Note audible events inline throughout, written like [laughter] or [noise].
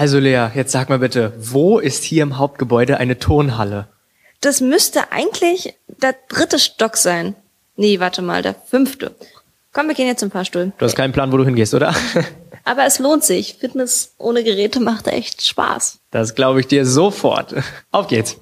Also Lea, jetzt sag mal bitte, wo ist hier im Hauptgebäude eine Turnhalle? Das müsste eigentlich der dritte Stock sein. Nee, warte mal, der fünfte. Komm, wir gehen jetzt zum Fahrstuhl. Du hast keinen Plan, wo du hingehst, oder? [laughs] Aber es lohnt sich. Fitness ohne Geräte macht echt Spaß. Das glaube ich dir sofort. Auf geht's.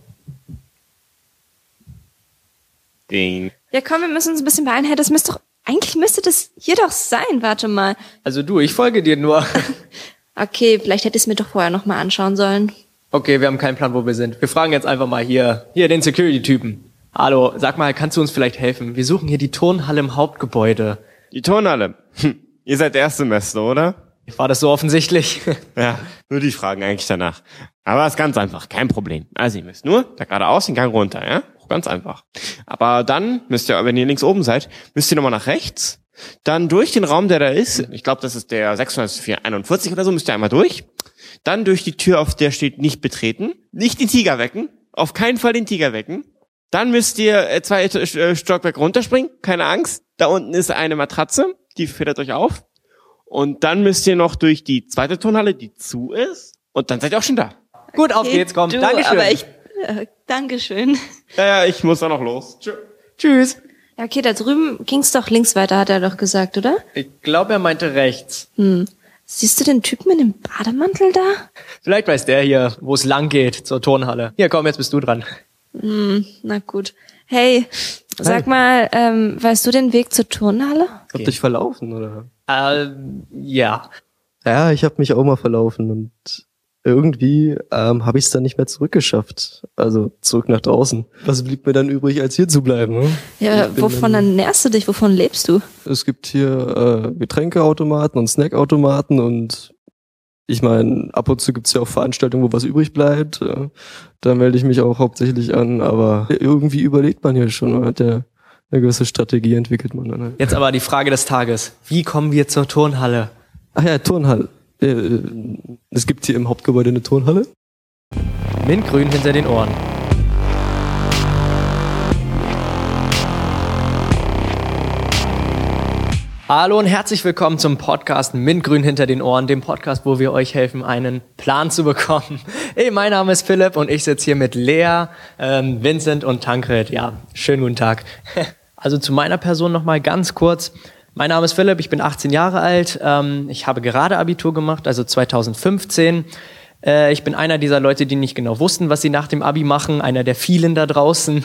Ding. Ja, komm, wir müssen uns ein bisschen beeilen. Hey, das müsste doch, eigentlich müsste das hier doch sein. Warte mal. Also du, ich folge dir nur. [laughs] Okay, vielleicht hätte ich es mir doch vorher nochmal anschauen sollen. Okay, wir haben keinen Plan, wo wir sind. Wir fragen jetzt einfach mal hier, hier den Security-Typen. Hallo, sag mal, kannst du uns vielleicht helfen? Wir suchen hier die Turnhalle im Hauptgebäude. Die Turnhalle. Hm. Ihr seid Erstsemester, oder? War das so offensichtlich? [laughs] Ja, nur die fragen eigentlich danach. Aber ist ganz einfach, kein Problem. Also ihr müsst nur da geradeaus den Gang runter, ja? Ganz einfach. Aber dann müsst ihr, wenn ihr links oben seid, müsst ihr nochmal nach rechts. Dann durch den Raum, der da ist. Ich glaube, das ist der 641 oder so, müsst ihr einmal durch. Dann durch die Tür, auf der steht nicht betreten. Nicht den Tiger wecken. Auf keinen Fall den Tiger wecken. Dann müsst ihr äh, zwei äh, Stockwerke runterspringen. Keine Angst. Da unten ist eine Matratze. Die federt euch auf. Und dann müsst ihr noch durch die zweite Turnhalle, die zu ist. Und dann seid ihr auch schon da. Gut, auf geht's, komm. Du, Dankeschön. aber ich, äh, Dankeschön. Ja, ja, ich muss auch noch los. Tschö. Tschüss. Ja, okay, da drüben ging's doch links weiter, hat er doch gesagt, oder? Ich glaube, er meinte rechts. Hm. Siehst du den Typen in dem Bademantel da? Vielleicht weiß der hier, wo es lang geht, zur Turnhalle. Hier, komm, jetzt bist du dran. Hm, na gut. Hey, sag mal, ähm, weißt du den Weg zur Turnhalle? Hab dich verlaufen, oder? Äh, ja. Ja, ich habe mich auch mal verlaufen und irgendwie ähm, habe ich es dann nicht mehr zurückgeschafft. Also zurück nach draußen. Was blieb mir dann übrig, als hier zu bleiben? Ne? Ja, wovon dann- ernährst du dich? Wovon lebst du? Es gibt hier äh, Getränkeautomaten und Snackautomaten und ich meine, ab und zu gibt's ja auch Veranstaltungen, wo was übrig bleibt. Äh, da melde ich mich auch hauptsächlich an, aber irgendwie überlegt man hier schon. Man hat ja eine gewisse Strategie entwickelt man dann halt. Jetzt aber die Frage des Tages. Wie kommen wir zur Turnhalle? Ach ja, Turnhalle. Äh, es gibt hier im Hauptgebäude eine Turnhalle. Mintgrün hinter den Ohren. Hallo und herzlich willkommen zum Podcast Mintgrün hinter den Ohren, dem Podcast, wo wir euch helfen, einen Plan zu bekommen. [laughs] Hey, mein Name ist Philipp und ich sitze hier mit Lea, ähm, Vincent und Tankred. Ja, schönen guten Tag. [laughs] Also zu meiner Person nochmal ganz kurz. Mein Name ist Philipp, ich bin 18 Jahre alt. Ähm, ich habe gerade Abitur gemacht, also 2015. Äh, ich bin einer dieser Leute, die nicht genau wussten, was sie nach dem Abi machen, einer der vielen da draußen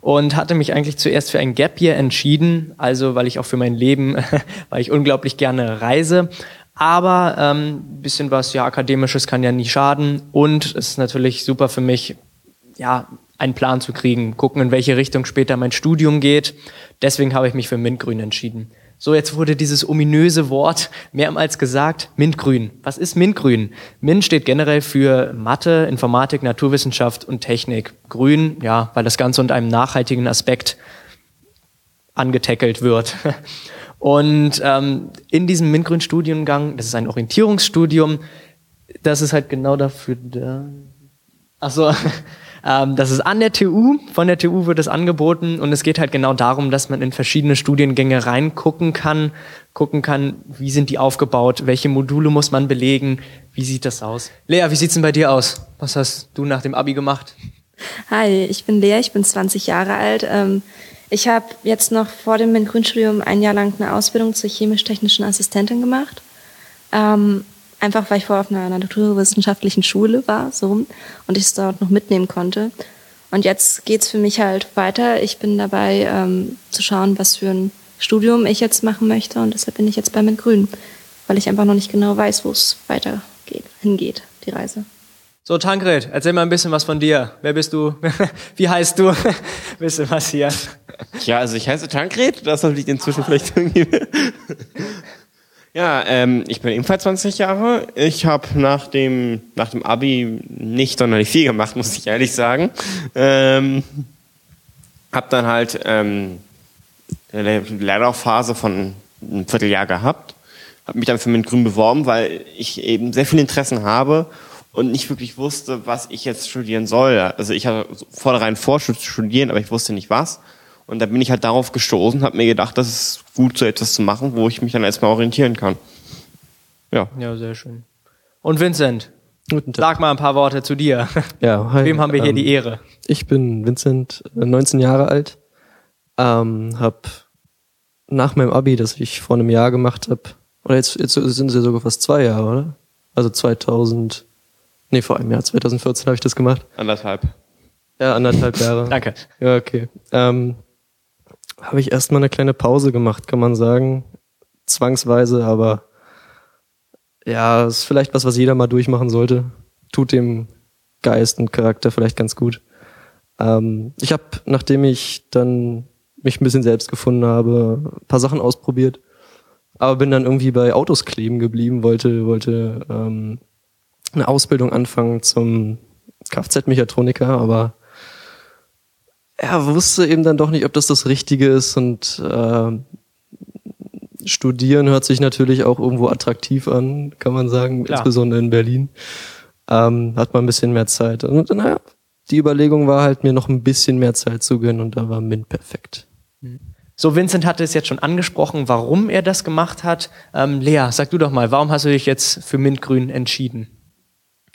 und hatte mich eigentlich zuerst für ein Gap Year entschieden, also weil ich auch für mein Leben, [laughs] weil ich unglaublich gerne reise. Aber ähm, bisschen was ja akademisches kann ja nie schaden und es ist natürlich super für mich, ja einen Plan zu kriegen, gucken in welche Richtung später mein Studium geht. Deswegen habe ich mich für Mintgrün entschieden. So, jetzt wurde dieses ominöse Wort mehrmals gesagt, Mintgrün. Was ist Mintgrün? Mint steht generell für Mathe, Informatik, Naturwissenschaft und Technik. Grün, ja, weil das Ganze unter einem nachhaltigen Aspekt angetackelt wird. [laughs] Und ähm, in diesem Mintgrün-Studiengang, das ist ein Orientierungsstudium, das ist halt genau dafür da. Ach so, [laughs] ähm, das ist an der TU. Von der TU wird es angeboten und es geht halt genau darum, dass man in verschiedene Studiengänge reingucken kann, gucken kann, wie sind die aufgebaut, welche Module muss man belegen, wie sieht das aus. Lea, wie sieht's denn bei dir aus? Was hast du nach dem Abi gemacht? Hi, ich bin Lea, ich bin 20 Jahre alt. Ähm, ich habe jetzt noch vor dem MINT-Grünstudium ein Jahr lang eine Ausbildung zur chemisch-technischen Assistentin gemacht. Ähm, einfach weil ich vorher auf einer naturwissenschaftlichen Schule war, so rum, und ich es dort noch mitnehmen konnte. Und jetzt geht's für mich halt weiter. Ich bin dabei ähm, zu schauen, was für ein Studium ich jetzt machen möchte. Und deshalb bin ich jetzt bei MINT Grün, weil ich einfach noch nicht genau weiß, wo es weitergeht, hingeht, die Reise. So, Tankred, erzähl mal ein bisschen was von dir. Wer bist du? [laughs] Wie heißt du? [laughs] bisschen was hier. Ja, also ich heiße Tankred, das liegt inzwischen vielleicht irgendwie. [laughs] ja, ähm, ich bin ebenfalls 20 Jahre. Ich habe nach dem, nach dem Abi nicht sonderlich viel gemacht, [laughs] muss ich ehrlich sagen. Ähm, hab dann halt ähm, eine Lehrlaufphase von einem Vierteljahr gehabt. Habe mich dann für MINT Grün beworben, weil ich eben sehr viele Interessen habe und nicht wirklich wusste, was ich jetzt studieren soll. Also ich hatte vornherein vor zu studieren, aber ich wusste nicht was. Und da bin ich halt darauf gestoßen, habe mir gedacht, das ist gut, so etwas zu machen, wo ich mich dann erstmal orientieren kann. Ja. Ja, sehr schön. Und Vincent, Guten Tag. Sag mal ein paar Worte zu dir. Ja, [laughs] hi. Wem haben wir hier Ähm, die Ehre? Ich bin Vincent, äh, 19 Jahre alt. Ähm, hab nach meinem Abi, das ich vor einem Jahr gemacht habe, oder jetzt, jetzt sind es ja sogar fast zwei Jahre, oder? Also 2000, nee, vor einem Jahr, 2014 habe ich das gemacht. Anderthalb. Ja, anderthalb Jahre. [laughs] Danke. Ja, okay. Ähm, habe ich erstmal eine kleine Pause gemacht, kann man sagen. Zwangsweise, aber ja, ist vielleicht was, was jeder mal durchmachen sollte. Tut dem Geist und Charakter vielleicht ganz gut. Ähm, ich habe, nachdem ich dann mich ein bisschen selbst gefunden habe, ein paar Sachen ausprobiert, aber bin dann irgendwie bei Autos kleben geblieben, wollte, wollte ähm, eine Ausbildung anfangen zum Kfz-Mechatroniker, aber er wusste eben dann doch nicht, ob das das Richtige ist und äh, Studieren hört sich natürlich auch irgendwo attraktiv an, kann man sagen, Klar. insbesondere in Berlin. Ähm, hat man ein bisschen mehr Zeit. Und naja, die Überlegung war halt, mir noch ein bisschen mehr Zeit zu gönnen und da war Mint perfekt. So, Vincent hatte es jetzt schon angesprochen, warum er das gemacht hat. Ähm, Lea, sag du doch mal, warum hast du dich jetzt für Mintgrün entschieden?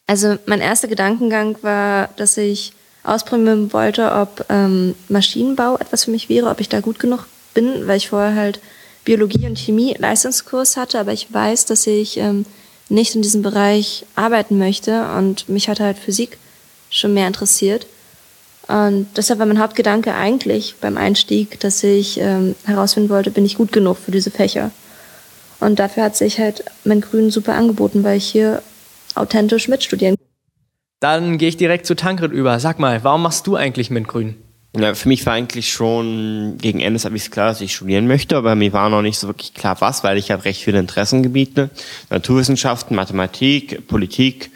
Also mein erster Gedankengang war, dass ich ausprobieren wollte, ob ähm, Maschinenbau etwas für mich wäre, ob ich da gut genug bin, weil ich vorher halt Biologie und Chemie Leistungskurs hatte, aber ich weiß, dass ich ähm, nicht in diesem Bereich arbeiten möchte und mich hat halt Physik schon mehr interessiert. Und deshalb war mein Hauptgedanke eigentlich beim Einstieg, dass ich ähm, herausfinden wollte, bin ich gut genug für diese Fächer. Und dafür hat sich halt mein Grün super angeboten, weil ich hier authentisch mitstudieren Dann gehe ich direkt zu Tankred über. Sag mal, warum machst du eigentlich Mintgrün? Ja, für mich war eigentlich schon gegen Ende des Abis klar, dass ich studieren möchte, aber mir war noch nicht so wirklich klar was, weil ich habe recht viele Interessengebiete, Naturwissenschaften, Mathematik, Politik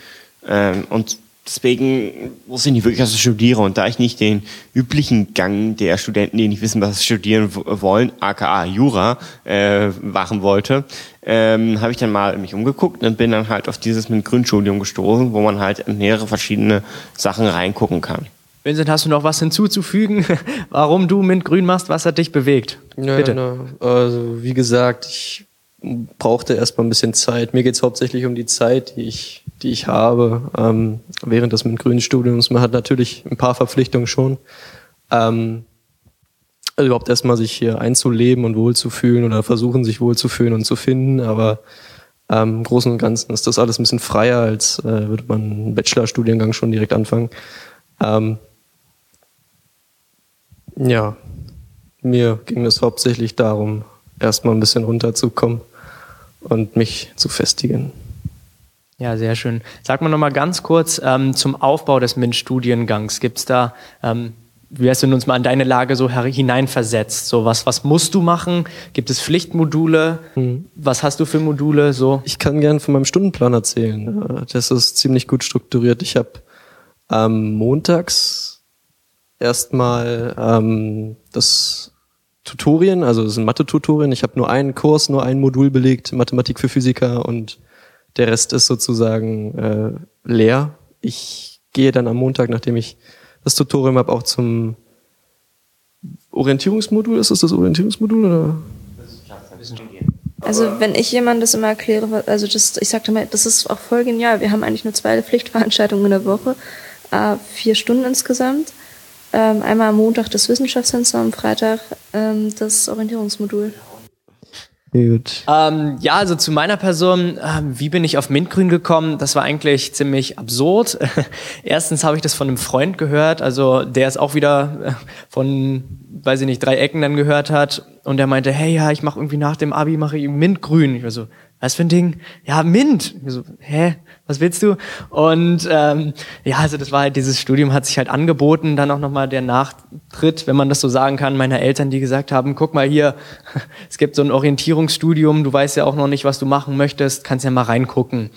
ähm, und deswegen wusste ich nicht wirklich, was ich studiere und da ich nicht den üblichen Gang der Studenten, die nicht wissen, was sie studieren wollen, aka Jura, äh, machen wollte, ähm, habe ich dann mal mich umgeguckt und bin dann halt auf dieses mit Grünstudium gestoßen, wo man halt in mehrere verschiedene Sachen reingucken kann. Vincent, hast du noch was hinzuzufügen, [laughs] warum du Mintgrün machst? Was hat dich bewegt? Ja, Bitte. na, also wie gesagt, ich brauchte erstmal ein bisschen Zeit. Mir geht's hauptsächlich um die Zeit, die ich, die ich habe ähm, während des MINT-Grün-Studiums. Man hat natürlich ein paar Verpflichtungen schon. Ähm, also überhaupt erstmal sich hier einzuleben und wohlzufühlen oder versuchen, sich wohlzufühlen und zu finden. Aber ähm, im Großen und Ganzen ist das alles ein bisschen freier, als äh, würde man einen Bachelorstudiengang schon direkt anfangen. Ähm, ja, mir ging es hauptsächlich darum, erstmal ein bisschen runterzukommen und mich zu festigen. Ja, sehr schön. Sag mal noch mal ganz kurz ähm, zum Aufbau des MINT-Studiengangs. Gibt's da, ähm, wie hast du uns mal in deine Lage so hineinversetzt? So was, was musst du machen? Gibt es Pflichtmodule? Was hast du für Module? So Ich kann gern von meinem Stundenplan erzählen. Äh, Das ist ziemlich gut strukturiert. Ich habe ähm, montags erstmal ähm, das Tutorien, also das sind Mathe-Tutorien. Ich habe nur einen Kurs, nur ein Modul belegt, Mathematik für Physiker und der Rest ist sozusagen äh, leer. Ich gehe dann am Montag, nachdem ich das Tutorium habe, auch zum Orientierungsmodul. Ist das das Orientierungsmodul oder? Also wenn ich jemandem das immer erkläre, also das, ich sagte mal, das ist auch voll genial. Wir haben eigentlich nur zwei Pflichtveranstaltungen in der Woche, äh, vier Stunden insgesamt. Ähm, einmal am Montag das Wissenschaftsfenster, am Freitag ähm, das Orientierungsmodul. Gut. Ähm, ja, also zu meiner Person, ähm, wie bin ich auf Mintgrün gekommen? Das war eigentlich ziemlich absurd. [laughs] Erstens habe ich das von einem Freund gehört, also der es auch wieder äh, von, weiß ich nicht, drei Ecken dann gehört hat und der meinte, hey, ja, ich mache irgendwie nach dem Abi mache ich Mintgrün. Ich war so, was für ein Ding? Ja, Mint. So, hä, was willst du? Und ähm, ja, also das war halt dieses Studium hat sich halt angeboten, dann auch nochmal der Nachtritt, wenn man das so sagen kann, meiner Eltern, die gesagt haben, guck mal hier, [laughs] es gibt so ein Orientierungsstudium, du weißt ja auch noch nicht, was du machen möchtest, kannst ja mal reingucken.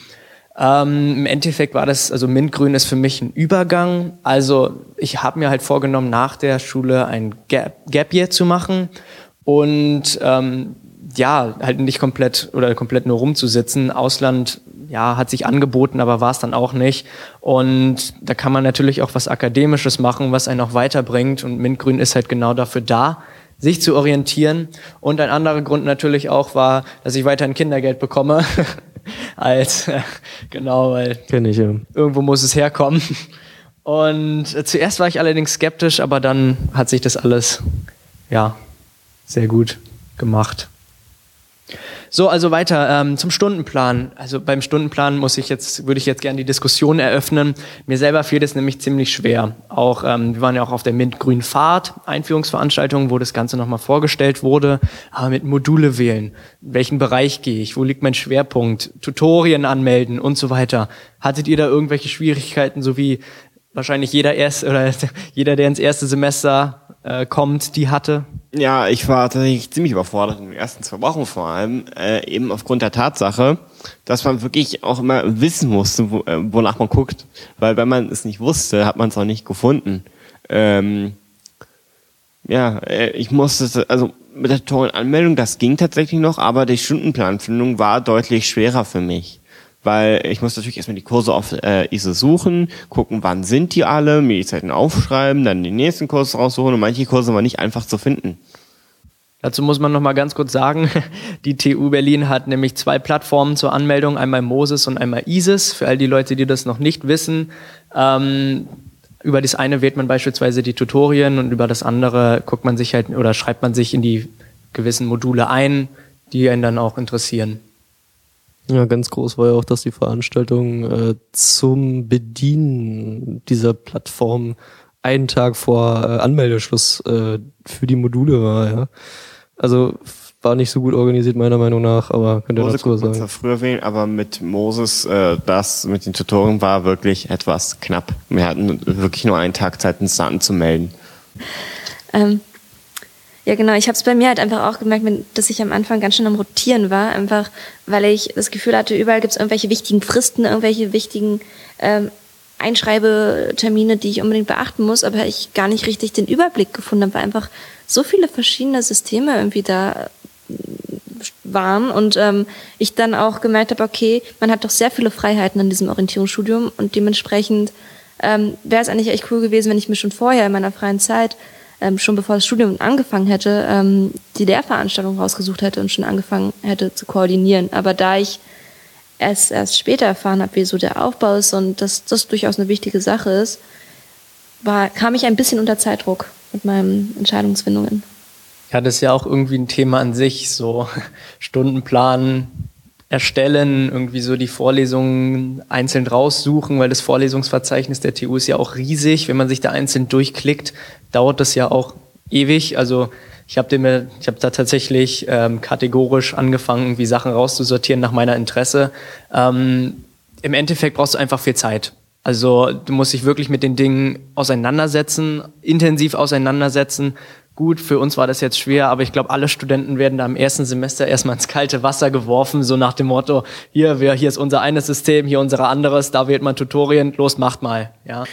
Ähm, Im Endeffekt war das, also Mintgrün ist für mich ein Übergang. Also ich habe mir halt vorgenommen, nach der Schule ein Gap, Gap Year zu machen und ähm, ja, halt nicht komplett oder komplett nur rumzusitzen. Ausland, ja, hat sich angeboten, aber war es dann auch nicht. Und da kann man natürlich auch was Akademisches machen, was einen auch weiterbringt. Und Mintgrün ist halt genau dafür da, sich zu orientieren. Und ein anderer Grund natürlich auch war, dass ich weiterhin Kindergeld bekomme. [laughs] als [laughs] genau, weil Kenn ich, ja. irgendwo muss es herkommen. Und zuerst war ich allerdings skeptisch, aber dann hat sich das alles ja sehr gut gemacht. So, also weiter ähm, zum Stundenplan. Also beim Stundenplan muss ich jetzt, würde ich jetzt gerne die Diskussion eröffnen. Mir selber fiel es nämlich ziemlich schwer. Auch ähm, wir waren ja auch auf der Mint-Grün Fahrt Einführungsveranstaltung, wo das Ganze nochmal vorgestellt wurde. Aber mit Module wählen, in welchen Bereich gehe ich, wo liegt mein Schwerpunkt, Tutorien anmelden und so weiter. Hattet ihr da irgendwelche Schwierigkeiten, so wie wahrscheinlich jeder erst oder [laughs] jeder, der ins erste Semester äh, kommt, die hatte? Ja, ich war tatsächlich ziemlich überfordert in den ersten zwei Wochen vor allem, äh, eben aufgrund der Tatsache, dass man wirklich auch immer wissen musste, wo, äh, wonach man guckt. Weil wenn man es nicht wusste, hat man es auch nicht gefunden. Ähm, ja, äh, ich musste, also mit der Tutorial-Anmeldung, das ging tatsächlich noch, aber die Stundenplanfindung war deutlich schwerer für mich weil ich muss natürlich erstmal die Kurse auf äh, ISE suchen, gucken, wann sind die alle, mir die Zeiten aufschreiben, dann die nächsten Kurse raussuchen und manche Kurse waren nicht einfach zu finden. Dazu muss man noch mal ganz kurz sagen, [laughs] die TU Berlin hat nämlich zwei Plattformen zur Anmeldung, einmal Moses und einmal ISIS. Für all die Leute, die das noch nicht wissen, ähm, über das eine wählt man beispielsweise die Tutorien und über das andere guckt man sich halt oder schreibt man sich in die gewissen Module ein, die einen dann auch interessieren. Ja, ganz groß war ja auch, dass die Veranstaltung äh, zum Bedienen dieser Plattform einen Tag vor äh, Anmeldeschluss äh, für die Module war, ja. Also war nicht so gut organisiert meiner Meinung nach, aber könnt ihr Mose dazu sagen. zwar früher wählen, aber mit Moses, äh, das mit den Tutorien war wirklich etwas knapp. Wir hatten wirklich nur einen Tag Zeit, uns da anzumelden. Ähm, ja, genau. Ich habe es bei mir halt einfach auch gemerkt, dass ich am Anfang ganz schön am Rotieren war, einfach weil ich das Gefühl hatte, überall gibt es irgendwelche wichtigen Fristen, irgendwelche wichtigen ähm, Einschreibetermine, die ich unbedingt beachten muss, aber ich gar nicht richtig den Überblick gefunden habe, weil einfach so viele verschiedene Systeme irgendwie da waren und ähm, ich dann auch gemerkt habe, okay, man hat doch sehr viele Freiheiten in diesem Orientierungsstudium und dementsprechend ähm, wäre es eigentlich echt cool gewesen, wenn ich mir schon vorher in meiner freien Zeit, ähm, schon bevor das Studium angefangen hätte, ähm, die Lehrveranstaltung rausgesucht hätte und schon angefangen hätte zu koordinieren. Aber da ich es erst später erfahren habe, wie so der Aufbau ist und dass das durchaus eine wichtige Sache ist, war, kam ich ein bisschen unter Zeitdruck mit meinen Entscheidungsfindungen. Ja, das ist ja auch irgendwie ein Thema an sich, so [laughs] Stundenplan erstellen, irgendwie so die Vorlesungen einzeln raussuchen, weil das Vorlesungsverzeichnis der TU ist ja auch riesig. Wenn man sich da einzeln durchklickt, dauert das ja auch ewig. Also ich habe habe da tatsächlich ähm, kategorisch angefangen, irgendwie Sachen rauszusortieren nach meiner Interesse. Ähm, Im Endeffekt brauchst du einfach viel Zeit. Also du musst dich wirklich mit den Dingen auseinandersetzen, intensiv auseinandersetzen. Gut, für uns war das jetzt schwer, aber ich glaube, alle Studenten werden da im ersten Semester erstmal ins kalte Wasser geworfen, so nach dem Motto, hier, wir, hier ist unser eines System, hier unser anderes, da wählt man Tutorien, los, macht mal. Ja.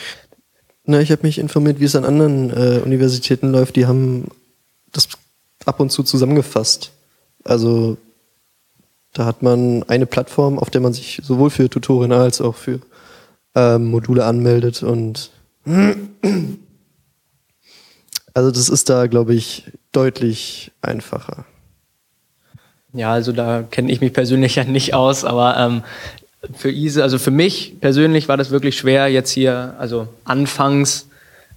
Na, ich habe mich informiert, wie es an anderen äh, Universitäten läuft. Die haben das ab und zu zusammengefasst. Also da hat man eine Plattform, auf der man sich sowohl für Tutorien als auch für ähm, Module anmeldet und also das ist da, glaube ich, deutlich einfacher. Ja, also da kenne ich mich persönlich [laughs] ja nicht aus, aber ähm, für Ise, also für mich persönlich war das wirklich schwer, jetzt hier, also anfangs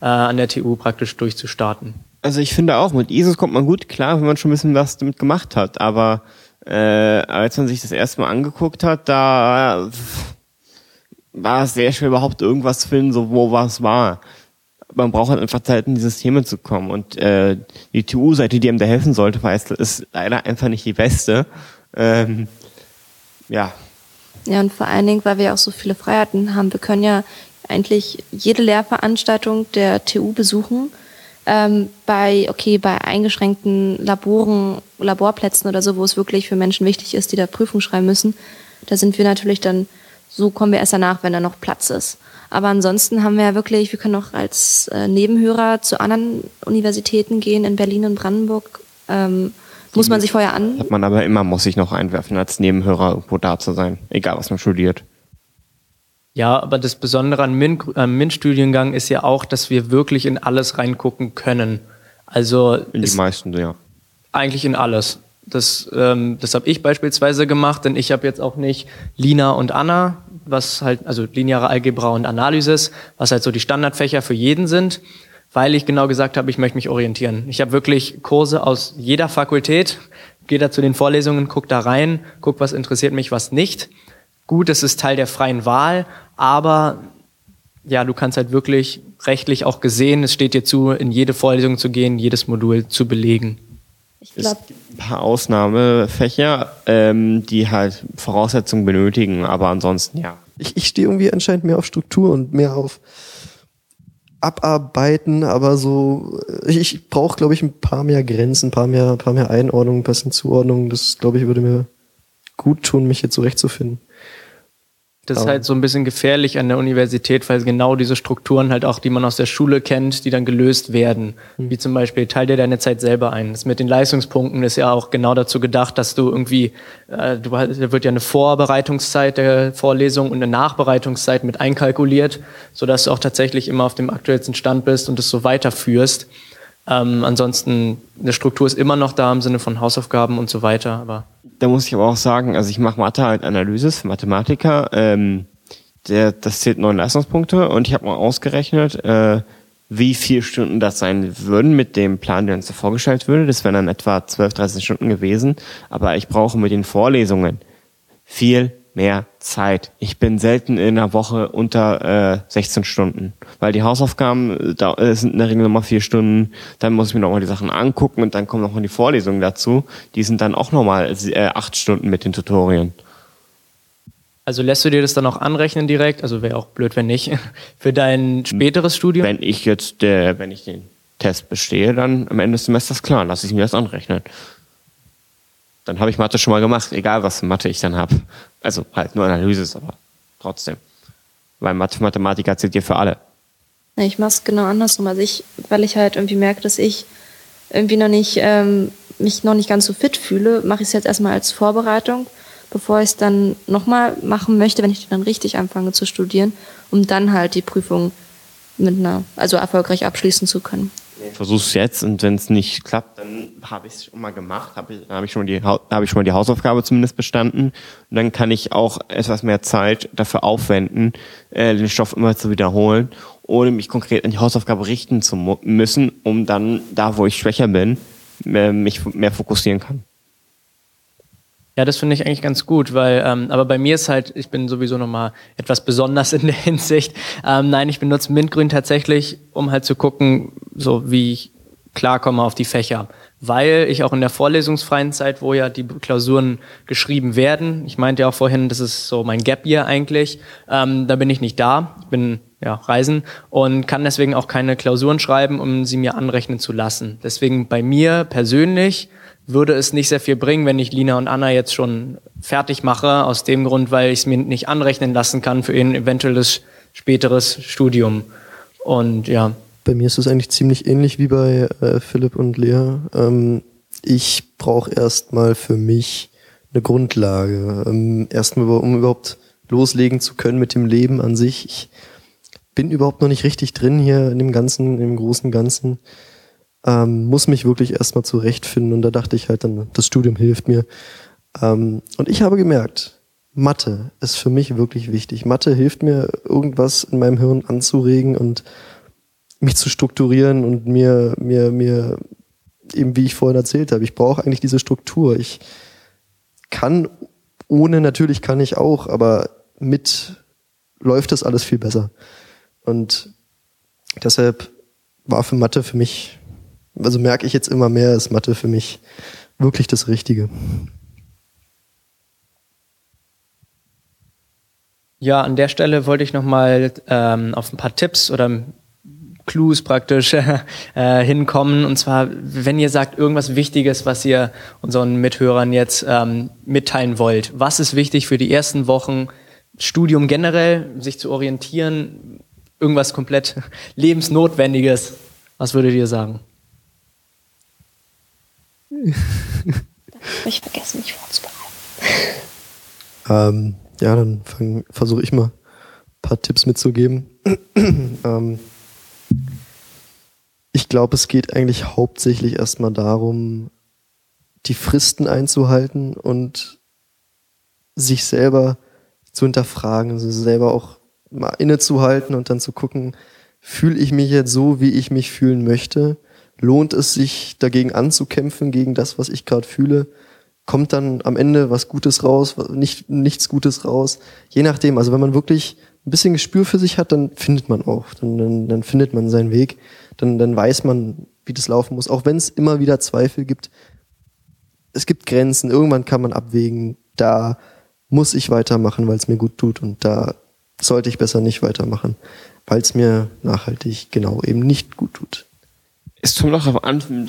äh, an der TU praktisch durchzustarten. Also ich finde auch, mit ISIS kommt man gut klar, wenn man schon ein bisschen was damit gemacht hat. Aber äh, als man sich das erste Mal angeguckt hat, da war es sehr schwer überhaupt irgendwas zu finden, so wo was war. Man braucht halt einfach Zeit, in die Systeme zu kommen. Und äh, die TU-Seite, die einem da helfen sollte, weiß, ist leider einfach nicht die beste. Ähm, ja, Ja, und vor allen Dingen, weil wir auch so viele Freiheiten haben. Wir können ja eigentlich jede Lehrveranstaltung der TU besuchen. Ähm, bei, okay, bei eingeschränkten Laboren, Laborplätzen oder so, wo es wirklich für Menschen wichtig ist, die da Prüfung schreiben müssen, da sind wir natürlich dann, so kommen wir erst danach, wenn da noch Platz ist. Aber ansonsten haben wir ja wirklich, wir können auch als äh, Nebenhörer zu anderen Universitäten gehen, in Berlin und Brandenburg. Ähm, muss man sich vorher an, hat man aber immer, muss sich noch einwerfen, als Nebenhörer irgendwo da zu sein. Egal, was man studiert. Ja, aber das Besondere am MINT, am MINT-Studiengang ist ja auch, dass wir wirklich in alles reingucken können. Also In die ist meisten, ja. eigentlich in alles. Das, ähm, das habe ich beispielsweise gemacht, denn ich habe jetzt auch nicht Lina und Anna, was halt, also lineare Algebra und Analysis, was halt so die Standardfächer für jeden sind, weil ich genau gesagt habe, ich möchte mich orientieren. Ich habe wirklich Kurse aus jeder Fakultät, gehe da zu den Vorlesungen, guck da rein, guck, was interessiert mich, was nicht. Gut, es ist Teil der freien Wahl, aber ja, du kannst halt wirklich rechtlich auch gesehen, es steht dir zu, in jede Vorlesung zu gehen, jedes Modul zu belegen. Ich glaube, ein paar Ausnahmefächer, ähm, die halt Voraussetzungen benötigen, aber ansonsten ja. Ich, ich stehe irgendwie anscheinend mehr auf Struktur und mehr auf Abarbeiten, aber so, ich, ich brauche, glaube ich, ein paar mehr Grenzen, ein paar mehr, ein paar mehr Einordnungen, ein bisschen Zuordnungen. Das, glaube ich, würde mir gut tun, mich jetzt zurechtzufinden. Das ist halt so ein bisschen gefährlich an der Universität, weil genau diese Strukturen halt auch, die man aus der Schule kennt, die dann gelöst werden. Mhm. Wie zum Beispiel, teil dir deine Zeit selber ein. Das mit den Leistungspunkten ist ja auch genau dazu gedacht, dass du irgendwie, äh, du, da wird ja eine Vorbereitungszeit der Vorlesung und eine Nachbereitungszeit mit einkalkuliert, sodass du auch tatsächlich immer auf dem aktuellsten Stand bist und es so weiterführst. Ähm, ansonsten, eine Struktur ist immer noch da im Sinne von Hausaufgaben und so weiter, aber da muss ich aber auch sagen, also ich mache Mathe halt Analysis für Mathematiker. Ähm, der, das zählt neun Leistungspunkte und ich habe mal ausgerechnet, äh, wie viele Stunden das sein würden mit dem Plan, der uns da vorgestellt würde. Das wären dann etwa 12, 13 Stunden gewesen. Aber ich brauche mit den Vorlesungen viel mehr Zeit. Ich bin selten in einer Woche unter äh, 16 Stunden, weil die Hausaufgaben äh, da, äh, sind in der Regel nochmal vier Stunden. Dann muss ich mir nochmal die Sachen angucken und dann kommen nochmal die Vorlesungen dazu. Die sind dann auch nochmal äh, acht Stunden mit den Tutorien. Also lässt du dir das dann auch anrechnen direkt? Also wäre auch blöd, wenn nicht. [laughs] Für dein späteres Studium? Wenn ich jetzt, äh, wenn ich den Test bestehe, dann am Ende des Semesters klar, lasse ich mir das anrechnen dann habe ich Mathe schon mal gemacht, egal was Mathe ich dann habe. Also halt nur Analyse, aber trotzdem. Weil Mathe Mathematiker zählt dir für alle. Ich mache es genau andersrum. Also ich, weil ich halt irgendwie merke, dass ich irgendwie noch nicht, ähm, mich noch nicht ganz so fit fühle, mache ich es jetzt erstmal als Vorbereitung, bevor ich es dann nochmal machen möchte, wenn ich dann richtig anfange zu studieren, um dann halt die Prüfung mit einer, also erfolgreich abschließen zu können versuche es jetzt und wenn es nicht klappt, dann habe ich es schon mal gemacht, habe ich, hab ich, schon hab ich schon mal die Hausaufgabe zumindest bestanden und dann kann ich auch etwas mehr Zeit dafür aufwenden, äh, den Stoff immer zu wiederholen, ohne mich konkret an die Hausaufgabe richten zu müssen, um dann da, wo ich schwächer bin, mehr, mich mehr fokussieren kann. Ja, das finde ich eigentlich ganz gut, weil, ähm, aber bei mir ist halt, ich bin sowieso nochmal etwas besonders in der [laughs] Hinsicht. Ähm, nein, ich benutze Mintgrün tatsächlich, um halt zu gucken, so wie ich klarkomme auf die Fächer. Weil ich auch in der vorlesungsfreien Zeit, wo ja die Klausuren geschrieben werden, ich meinte ja auch vorhin, das ist so mein Gap Year eigentlich, ähm, da bin ich nicht da, bin ja, reisen und kann deswegen auch keine Klausuren schreiben, um sie mir anrechnen zu lassen. Deswegen bei mir persönlich würde es nicht sehr viel bringen, wenn ich Lina und Anna jetzt schon fertig mache, aus dem Grund, weil ich es mir nicht anrechnen lassen kann für ein eventuelles späteres Studium. Und ja. Bei mir ist es eigentlich ziemlich ähnlich wie bei äh, Philipp und Lea. Ähm, ich brauche erstmal für mich eine Grundlage. Ähm, erstmal, um überhaupt loslegen zu können mit dem Leben an sich. Ich bin überhaupt noch nicht richtig drin hier in dem Ganzen, im großen Ganzen ähm, muss mich wirklich erstmal zurechtfinden und da dachte ich halt dann, das Studium hilft mir. Ähm, und ich habe gemerkt, Mathe ist für mich wirklich wichtig. Mathe hilft mir, irgendwas in meinem Hirn anzuregen und mich zu strukturieren und mir, mir, mir, eben wie ich vorhin erzählt habe, ich brauche eigentlich diese Struktur. Ich kann ohne, natürlich kann ich auch, aber mit läuft das alles viel besser. Und deshalb war für Mathe für mich also merke ich jetzt immer mehr, ist Mathe für mich wirklich das Richtige. Ja, an der Stelle wollte ich nochmal ähm, auf ein paar Tipps oder Clues praktisch [laughs] äh, hinkommen. Und zwar, wenn ihr sagt, irgendwas Wichtiges, was ihr unseren Mithörern jetzt ähm, mitteilen wollt. Was ist wichtig für die ersten Wochen? Studium generell, sich zu orientieren, irgendwas komplett [laughs] lebensnotwendiges. Was würdet ihr sagen? Ich vergesse mich vorzubereiten. ähm, ja, dann versuche ich mal ein paar Tipps mitzugeben. [clears throat] ähm, ich glaube, es geht eigentlich hauptsächlich erstmal darum, die Fristen einzuhalten und sich selber zu hinterfragen, also selber auch mal innezuhalten und dann zu gucken, fühle ich mich jetzt so, wie ich mich fühlen möchte? Lohnt es sich dagegen anzukämpfen, gegen das, was ich gerade fühle? Kommt dann am Ende was Gutes raus, nicht, nichts Gutes raus? Je nachdem, also wenn man wirklich ein bisschen Gespür für sich hat, dann findet man auch, dann, dann, dann findet man seinen Weg, dann, dann weiß man, wie das laufen muss, auch wenn es immer wieder Zweifel gibt. Es gibt Grenzen, irgendwann kann man abwägen, da muss ich weitermachen, weil es mir gut tut und da sollte ich besser nicht weitermachen, weil es mir nachhaltig genau eben nicht gut tut. Es kommt auch darauf an, mit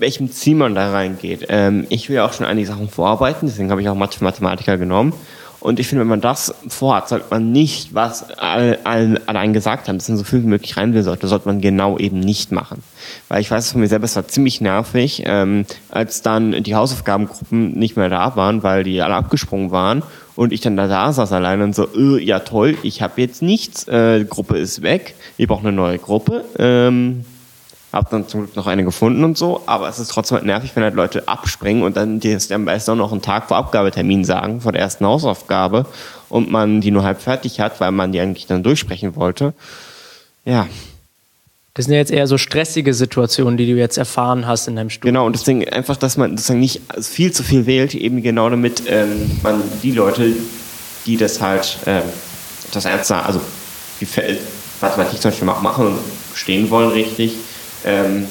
welchem Ziel man da reingeht. Ähm, ich will ja auch schon einige Sachen vorarbeiten, deswegen habe ich auch Mathematiker genommen. Und ich finde, wenn man das vorhat, sollte man nicht, was alle, alle, allein gesagt haben, dass man so viel wie möglich rein will, sollte, sollte man genau eben nicht machen. Weil ich weiß von mir selber, es war ziemlich nervig, ähm, als dann die Hausaufgabengruppen nicht mehr da waren, weil die alle abgesprungen waren und ich dann da, da saß alleine und so, äh, ja toll, ich habe jetzt nichts, äh, Gruppe ist weg, ich brauche eine neue Gruppe. Ähm, hab dann zum Glück noch eine gefunden und so, aber es ist trotzdem halt nervig, wenn halt Leute abspringen und dann die am besten auch noch einen Tag vor Abgabetermin sagen, vor der ersten Hausaufgabe und man die nur halb fertig hat, weil man die eigentlich dann durchsprechen wollte. Ja. Das sind ja jetzt eher so stressige Situationen, die du jetzt erfahren hast in deinem Studium. Genau, und deswegen einfach, dass man sozusagen nicht viel zu viel wählt, eben genau damit ähm, man die Leute, die das halt, ähm, das ernst also die Mathematik zum Beispiel machen und stehen wollen richtig, ähm,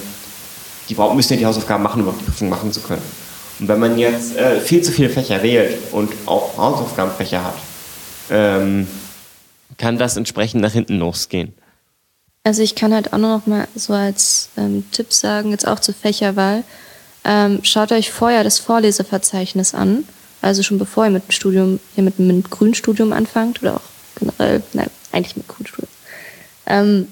die müssen ja die Hausaufgaben machen, um die Prüfung machen zu können. Und wenn man jetzt äh, viel zu viele Fächer wählt und auch Hausaufgabenfächer hat, ähm, kann das entsprechend nach hinten losgehen. Also ich kann halt auch noch mal so als ähm, Tipp sagen, jetzt auch zur Fächerwahl, ähm, schaut euch vorher das Vorleseverzeichnis an, also schon bevor ihr mit dem Studium, hier mit einem Grünstudium anfangt oder auch generell, nein, eigentlich mit Grünstudium. Ähm,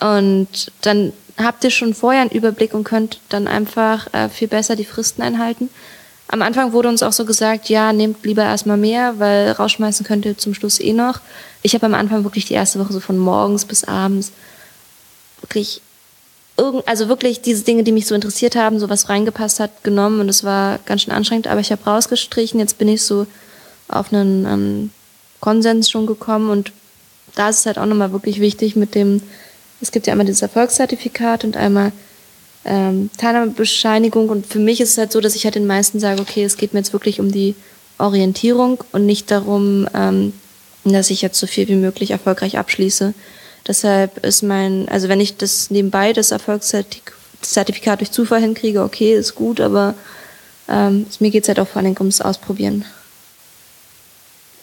und dann habt ihr schon vorher einen Überblick und könnt dann einfach äh, viel besser die Fristen einhalten. Am Anfang wurde uns auch so gesagt, ja, nehmt lieber erstmal mehr, weil rausschmeißen könnt ihr zum Schluss eh noch. Ich habe am Anfang wirklich die erste Woche so von morgens bis abends wirklich irgend, also wirklich diese Dinge, die mich so interessiert haben, so was reingepasst hat, genommen und es war ganz schön anstrengend, aber ich habe rausgestrichen. Jetzt bin ich so auf einen ähm, Konsens schon gekommen und da ist es halt auch nochmal wirklich wichtig mit dem es gibt ja einmal dieses Erfolgszertifikat und einmal ähm, Teilnahmebescheinigung. Und für mich ist es halt so, dass ich halt den meisten sage, okay, es geht mir jetzt wirklich um die Orientierung und nicht darum, ähm, dass ich jetzt so viel wie möglich erfolgreich abschließe. Deshalb ist mein, also wenn ich das nebenbei das Erfolgszertifikat durch Zufall hinkriege, okay, ist gut, aber ähm, mir geht's halt auch vor allem ums Ausprobieren.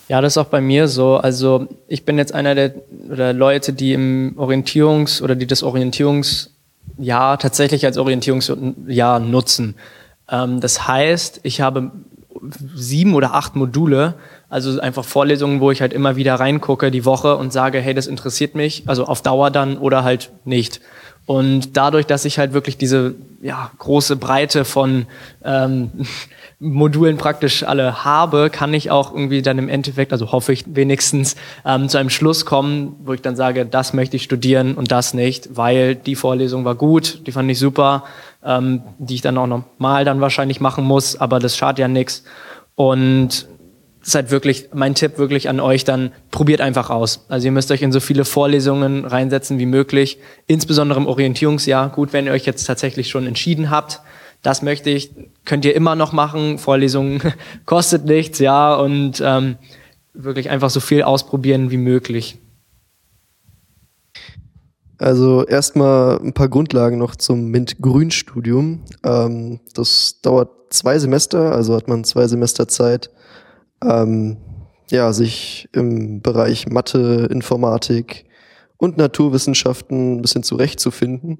Ja, das ist auch bei mir so. Also ich bin jetzt einer der oder Leute, die im Orientierungs- oder die das Orientierungsjahr tatsächlich als Orientierungsjahr nutzen. Ähm, das heißt, ich habe sieben oder acht Module, also einfach Vorlesungen, wo ich halt immer wieder reingucke die Woche und sage, hey, das interessiert mich, also auf Dauer dann oder halt nicht. Und dadurch, dass ich halt wirklich diese ja, große Breite von ähm, [laughs] Modulen praktisch alle habe, kann ich auch irgendwie dann im Endeffekt, also hoffe ich wenigstens, ähm, zu einem Schluss kommen, wo ich dann sage, das möchte ich studieren und das nicht, weil die Vorlesung war gut, die fand ich super, ähm, die ich dann auch nochmal dann wahrscheinlich machen muss, aber das schadet ja nichts. Und ist halt wirklich mein Tipp wirklich an euch dann, probiert einfach aus. Also ihr müsst euch in so viele Vorlesungen reinsetzen wie möglich, insbesondere im Orientierungsjahr. Gut, wenn ihr euch jetzt tatsächlich schon entschieden habt, das möchte ich, könnt ihr immer noch machen. Vorlesungen [laughs] kostet nichts, ja, und ähm, wirklich einfach so viel ausprobieren wie möglich. Also erstmal ein paar Grundlagen noch zum MINT-Grün-Studium. Ähm, das dauert zwei Semester, also hat man zwei Semester Zeit, ähm, ja, sich im Bereich Mathe, Informatik und Naturwissenschaften ein bisschen zurechtzufinden.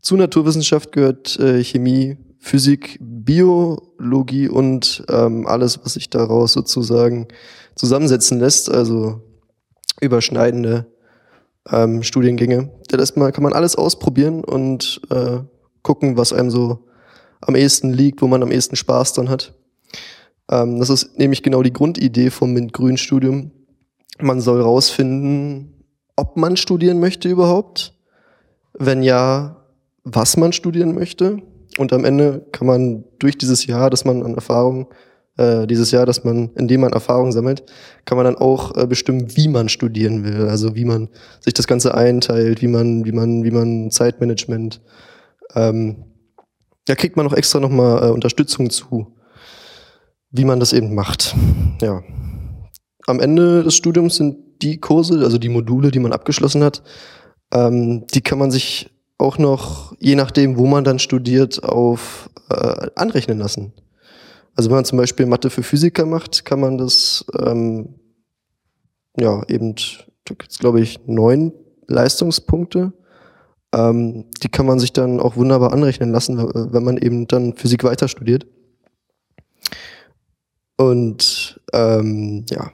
Zu Naturwissenschaft gehört äh, Chemie, Physik, Biologie und ähm, alles, was sich daraus sozusagen zusammensetzen lässt, also überschneidende ähm, Studiengänge. Da lässt man, kann man alles ausprobieren und äh, gucken, was einem so am ehesten liegt, wo man am ehesten Spaß dran hat. Ähm, das ist nämlich genau die Grundidee vom MINT-Grün-Studium. Man soll rausfinden, ob man studieren möchte überhaupt. Wenn ja, was man studieren möchte Und am Ende kann man durch dieses Jahr, dass man an Erfahrung, äh, dieses Jahr, dass man, indem man Erfahrung sammelt, kann man dann auch äh, bestimmen, wie man studieren will. Also wie man sich das Ganze einteilt, wie man, wie man, wie man Zeitmanagement. Ähm, da kriegt man auch extra nochmal äh, Unterstützung zu, wie man das eben macht. Ja. Am Ende des Studiums sind die Kurse, also die Module, die man abgeschlossen hat, ähm, die kann man sich auch noch, je nachdem, wo man dann studiert, auf äh, anrechnen lassen. Also wenn man zum Beispiel Mathe für Physiker macht, kann man das ähm, ja eben, da gibt's glaube ich neun Leistungspunkte. Ähm, die kann man sich dann auch wunderbar anrechnen lassen, wenn man eben dann Physik weiter studiert. Und ähm, ja.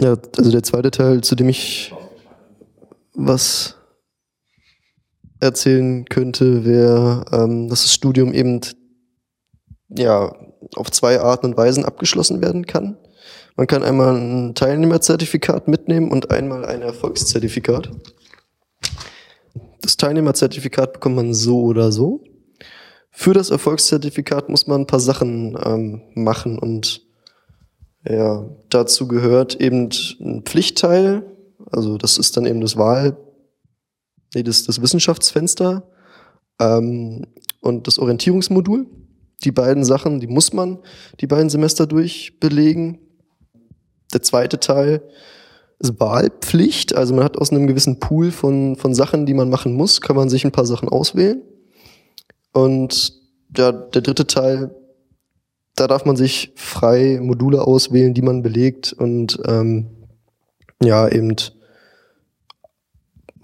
Ja, also der zweite Teil, zu dem ich was erzählen könnte, wäre, ähm, dass das Studium eben ja auf zwei Arten und Weisen abgeschlossen werden kann. Man kann einmal ein Teilnehmerzertifikat mitnehmen und einmal ein Erfolgszertifikat. Das Teilnehmerzertifikat bekommt man so oder so. Für das Erfolgszertifikat muss man ein paar Sachen ähm, machen und ja, dazu gehört eben ein Pflichtteil, also das ist dann eben das Wahl, nee, das, das Wissenschaftsfenster ähm, und das Orientierungsmodul. Die beiden Sachen, die muss man die beiden Semester durchbelegen. Der zweite Teil ist Wahlpflicht, also man hat aus einem gewissen Pool von, von Sachen, die man machen muss, kann man sich ein paar Sachen auswählen. Und der, der dritte Teil, da darf man sich frei Module auswählen, die man belegt und ähm, ja, eben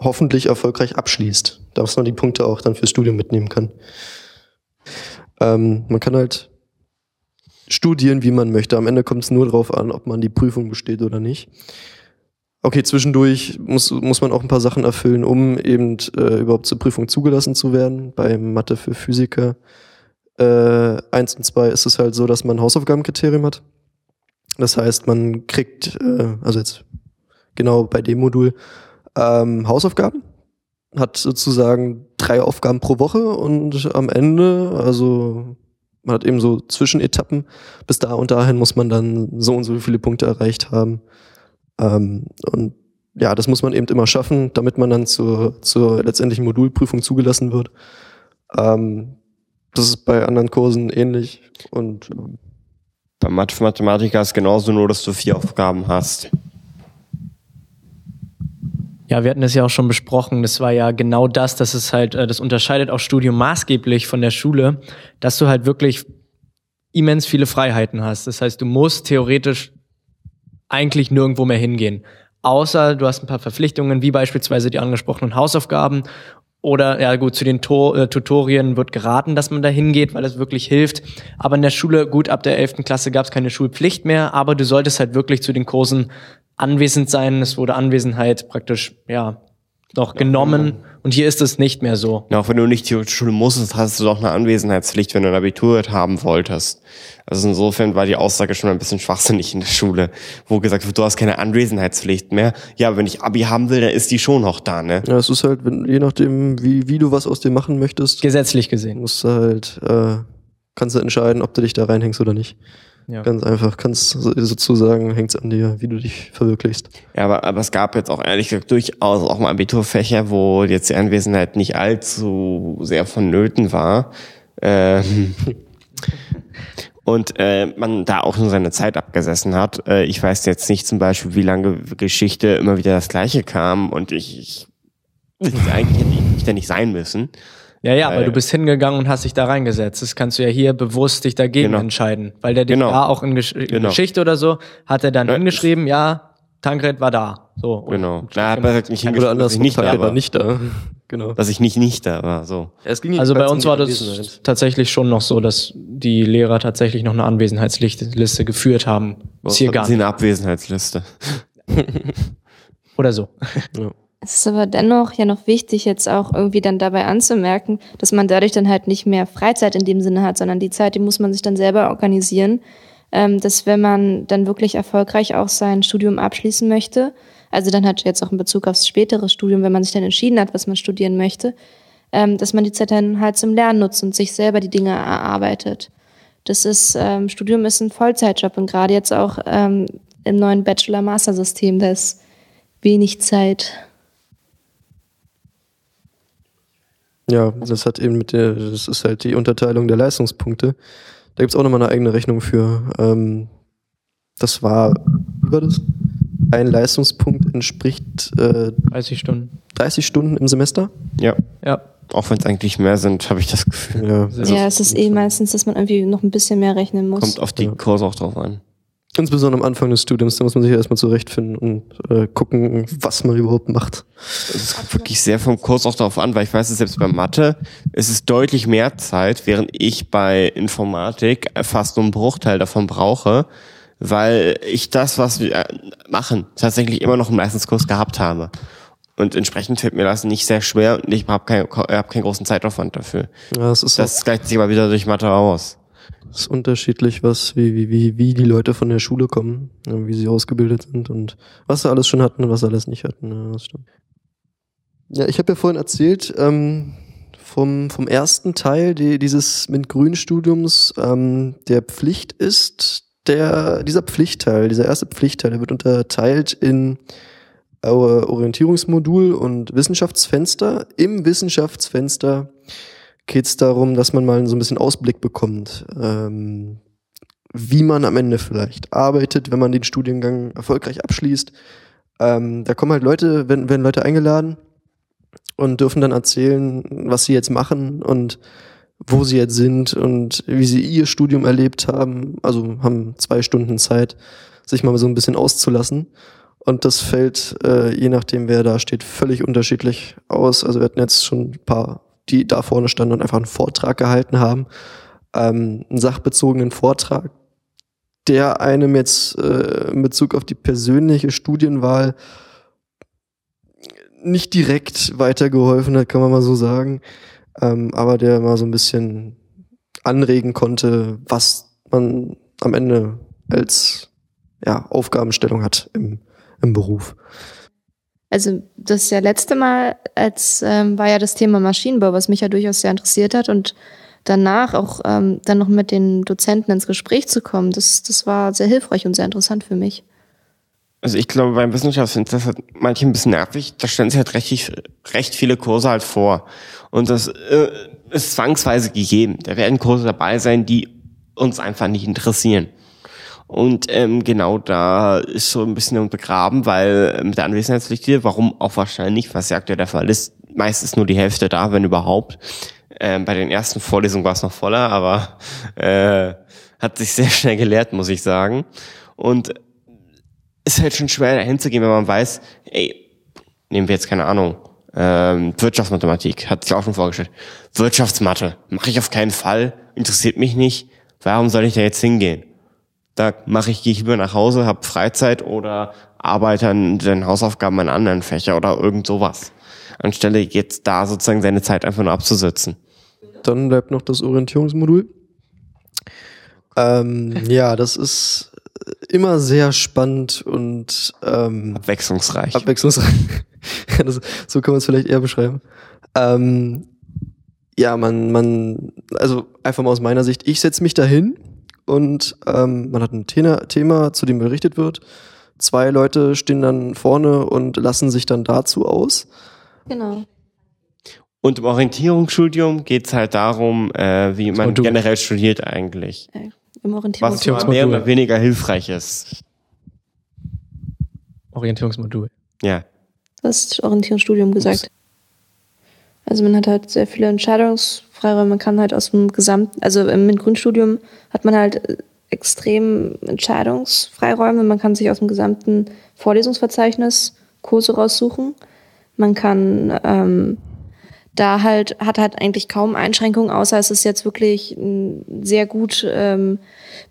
hoffentlich erfolgreich abschließt. Dass man die Punkte auch dann fürs Studium mitnehmen kann. Ähm, man kann halt studieren, wie man möchte. Am Ende kommt es nur darauf an, ob man die Prüfung besteht oder nicht. Okay, zwischendurch muss, muss man auch ein paar Sachen erfüllen, um eben äh, überhaupt zur Prüfung zugelassen zu werden. Bei Mathe für Physiker äh, eins und zwei ist es halt so, dass man ein Hausaufgabenkriterium hat. Das heißt, man kriegt, äh, also jetzt genau bei dem Modul, ähm, Hausaufgaben, hat sozusagen drei Aufgaben pro Woche und am Ende, also man hat eben so Zwischenetappen, bis da und dahin muss man dann so und so viele Punkte erreicht haben. Ähm, und ja, das muss man eben immer schaffen, damit man dann zur, zur letztendlichen Modulprüfung zugelassen wird. Ähm, das ist bei anderen Kursen ähnlich und ähm, bei Mathematiker ist genauso nur, dass du vier Aufgaben hast. Ja, wir hatten es ja auch schon besprochen. Das war ja genau das, dass es halt, äh, das unterscheidet auch Studium maßgeblich von der Schule, dass du halt wirklich immens viele Freiheiten hast. Das heißt, du musst theoretisch eigentlich nirgendwo mehr hingehen. Außer du hast ein paar Verpflichtungen, wie beispielsweise die angesprochenen Hausaufgaben. Oder ja gut, zu den Tor äh, Tutorien wird geraten, dass man da hingeht, weil es wirklich hilft. Aber in der Schule, gut, ab der 11. Klasse gab es keine Schulpflicht mehr, aber du solltest halt wirklich zu den Kursen anwesend sein. Es wurde Anwesenheit praktisch, ja, noch genommen. Und hier ist es nicht mehr so. Ja, auch wenn du nicht zur Schule musstest, hast du doch eine Anwesenheitspflicht, wenn du ein Abitur haben wolltest. Also insofern war die Aussage schon ein bisschen schwachsinnig in der Schule, wo gesagt wird, du hast keine Anwesenheitspflicht mehr. Ja, aber wenn ich Abi haben will, dann ist die schon noch da, ne? Ja, es ist halt, wenn, je nachdem, wie, wie du was aus dem machen möchtest. Gesetzlich gesehen. Musst du halt, äh, kannst du entscheiden, ob du dich da reinhängst oder nicht. Ja. Ganz einfach, kannst sozusagen, hängt es an dir, wie du dich verwirklichst. Ja, aber, aber es gab jetzt auch ehrlich gesagt durchaus auch mal Abiturfächer, wo jetzt die Anwesenheit nicht allzu sehr vonnöten war. Ähm, [laughs] und äh, man da auch nur seine Zeit abgesessen hat. Äh, ich weiß jetzt nicht zum Beispiel, wie lange Geschichte immer wieder das Gleiche kam und ich, ich eigentlich hätte ich da nicht sein müssen. Ja, ja, aber du bist hingegangen und hast dich da reingesetzt. Das kannst du ja hier bewusst dich dagegen genau. entscheiden. Weil der dich genau. da auch in, Gesch in genau. Geschichte oder so, hat er dann ja. hingeschrieben, ja, Tankred war da. So. Genau. Na, hat er nicht oder anders, ich nicht da war. nicht da. [laughs] Genau. Dass ich nicht nicht da war, so. Ja, es ging also bei uns war das tatsächlich schon noch so, dass die Lehrer tatsächlich noch eine Anwesenheitsliste geführt haben. Ist hier gar Sie eine Abwesenheitsliste. oder so. Ja. Es ist aber dennoch ja noch wichtig, jetzt auch irgendwie dann dabei anzumerken, dass man dadurch dann halt nicht mehr Freizeit in dem Sinne hat, sondern die Zeit, die muss man sich dann selber organisieren. Ähm, dass wenn man dann wirklich erfolgreich auch sein Studium abschließen möchte, also dann hat jetzt auch in Bezug aufs spätere Studium, wenn man sich dann entschieden hat, was man studieren möchte, ähm, dass man die Zeit dann halt zum Lernen nutzt und sich selber die Dinge erarbeitet. Das ist, ähm, Studium ist ein Vollzeitjob und gerade jetzt auch ähm, im neuen Bachelor-Master-System, da ist wenig Zeit. Ja, das hat eben mit der, das ist halt die Unterteilung der Leistungspunkte. Da gibt's auch nochmal eine eigene Rechnung für. Ähm, das war, wie war das? Ein Leistungspunkt entspricht äh, 30 Stunden. 30 Stunden im Semester. Ja. Ja. Auch wenn es eigentlich mehr sind, habe ich das Gefühl. Ja. ja, es ist eh meistens, dass man irgendwie noch ein bisschen mehr rechnen muss. Kommt auf die Ja. Kurse auch drauf an. Insbesondere am Anfang des Studiums, da muss man sich erstmal zurechtfinden und äh, gucken, was man überhaupt macht. Es kommt wirklich sehr vom Kurs auch darauf an, weil ich weiß, dass selbst bei Mathe ist es deutlich mehr Zeit, während ich bei Informatik fast nur einen Bruchteil davon brauche, weil ich das, was wir äh, machen, tatsächlich immer noch im Leistungskurs gehabt habe. Und entsprechend fällt mir das nicht sehr schwer und ich habe keinen hab keinen großen Zeitaufwand dafür. Ja, es ist, Das gleicht sich aber wieder durch Mathe aus. Es ist unterschiedlich, was, wie, wie, wie, wie die Leute von der Schule kommen, wie sie ausgebildet sind und was sie alles schon hatten und was sie alles nicht hatten. Ja, das stimmt. Ja, ich habe ja vorhin erzählt, ähm, vom, vom ersten Teil die, dieses MINT-Grün-Studiums, ähm, der Pflicht ist, der, dieser Pflichtteil, dieser erste Pflichtteil, der wird unterteilt in Orientierungsmodul und Wissenschaftsfenster. Im Wissenschaftsfenster geht es darum, dass man mal so ein bisschen Ausblick bekommt, ähm, wie man am Ende vielleicht arbeitet, wenn man den Studiengang erfolgreich abschließt. Ähm, da kommen halt Leute, werden, werden Leute eingeladen und dürfen dann erzählen, was sie jetzt machen und wo sie jetzt sind und wie sie ihr Studium erlebt haben. Also haben zwei Stunden Zeit, sich mal so ein bisschen auszulassen. Und das fällt, äh, je nachdem, wer da steht, völlig unterschiedlich aus. Also wir hatten jetzt schon ein paar, die da vorne standen und einfach einen Vortrag gehalten haben. Ähm, einen sachbezogenen Vortrag, der einem jetzt äh, in Bezug auf die persönliche Studienwahl nicht direkt weitergeholfen hat, kann man mal so sagen. Ähm, aber der mal so ein bisschen anregen konnte, was man am Ende als ja, Aufgabenstellung hat im, im Beruf. Also das ja letzte Mal als ähm, war ja das Thema Maschinenbau, was mich ja durchaus sehr interessiert hat und danach auch ähm, dann noch mit den Dozenten ins Gespräch zu kommen, das, das war sehr hilfreich und sehr interessant für mich. Also ich glaube, beim das halt manche ein bisschen nervig. Da stellen sich halt recht, recht viele Kurse halt vor. Und das äh, ist zwangsweise gegeben. Da werden Kurse dabei sein, die uns einfach nicht interessieren. Und ähm, genau da ist so ein bisschen begraben, weil mit der Anwesenheitspflicht hier, warum auch wahrscheinlich, was ja aktuell der Fall ist, meist ist nur die Hälfte da, wenn überhaupt. Ähm, bei den ersten Vorlesungen war es noch voller, aber äh, hat sich sehr schnell gelehrt, muss ich sagen. Und ist halt schon schwer dahin zu gehen, wenn man weiß, ey, nehmen wir jetzt keine Ahnung, ähm, Wirtschaftsmathematik, hat sich auch schon vorgestellt. Wirtschaftsmathe, mache ich auf keinen Fall, interessiert mich nicht. Warum soll ich da jetzt hingehen? Da mache ich, gehe ich lieber nach Hause, habe Freizeit oder arbeite an den Hausaufgaben in anderen Fächer oder irgend sowas. Anstelle jetzt da sozusagen seine Zeit einfach nur abzusitzen. Dann bleibt noch das Orientierungsmodul. Ähm, ja, das ist immer sehr spannend und ähm, Abwechslungsreich. abwechslungsreich. [laughs] Das, so kann man es vielleicht eher beschreiben. Ähm, ja, man, man, also einfach mal aus meiner Sicht, ich setze mich dahin und ähm, man hat ein Thema, Thema, zu dem berichtet wird. Zwei Leute stehen dann vorne und lassen sich dann dazu aus. Genau. Und im Orientierungsstudium geht's halt darum, äh, wie man Modul. generell studiert eigentlich. Im Was Orientierungsmodul. zwar mehr oder weniger hilfreich ist. Orientierungsmodul. Ja. das Orientierungsstudium gesagt. Also man hat halt sehr viele Entscheidungsfreiräume. Man kann halt aus dem gesamten, also im Grundstudium hat man halt äh, extrem Entscheidungsfreiräume. Man kann sich aus dem gesamten Vorlesungsverzeichnis Kurse raussuchen. Man kann ähm, da halt, hat halt eigentlich kaum Einschränkungen, außer es ist jetzt wirklich sehr gut ähm,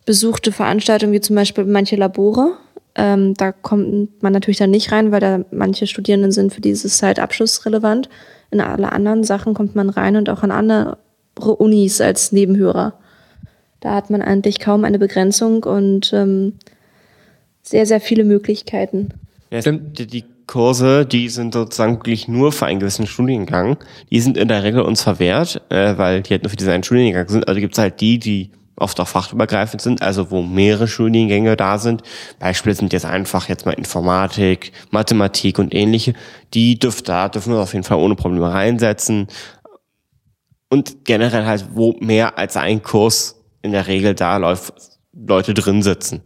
besuchte Veranstaltung, wie zum Beispiel manche Labore. Ähm, da kommt man natürlich dann nicht rein, weil da manche Studierenden sind für dieses Zeitabschluss relevant. In alle anderen Sachen kommt man rein und auch an andere Unis als Nebenhörer. Da hat man eigentlich kaum eine Begrenzung und ähm, sehr, sehr viele Möglichkeiten. ja Stimmt. die, Kurse, die sind sozusagen wirklich nur für einen gewissen Studiengang. Die sind in der Regel uns verwehrt, äh, weil die halt nur für diesen einen Studiengang sind. Also gibt es halt die, die oft auch fachübergreifend sind, also wo mehrere Studiengänge da sind. Beispiele sind jetzt einfach jetzt mal Informatik, Mathematik und ähnliche. Die dürft da dürfen wir auf jeden Fall ohne Probleme reinsetzen. Und generell halt, wo mehr als ein Kurs in der Regel da läuft, Leute drin sitzen.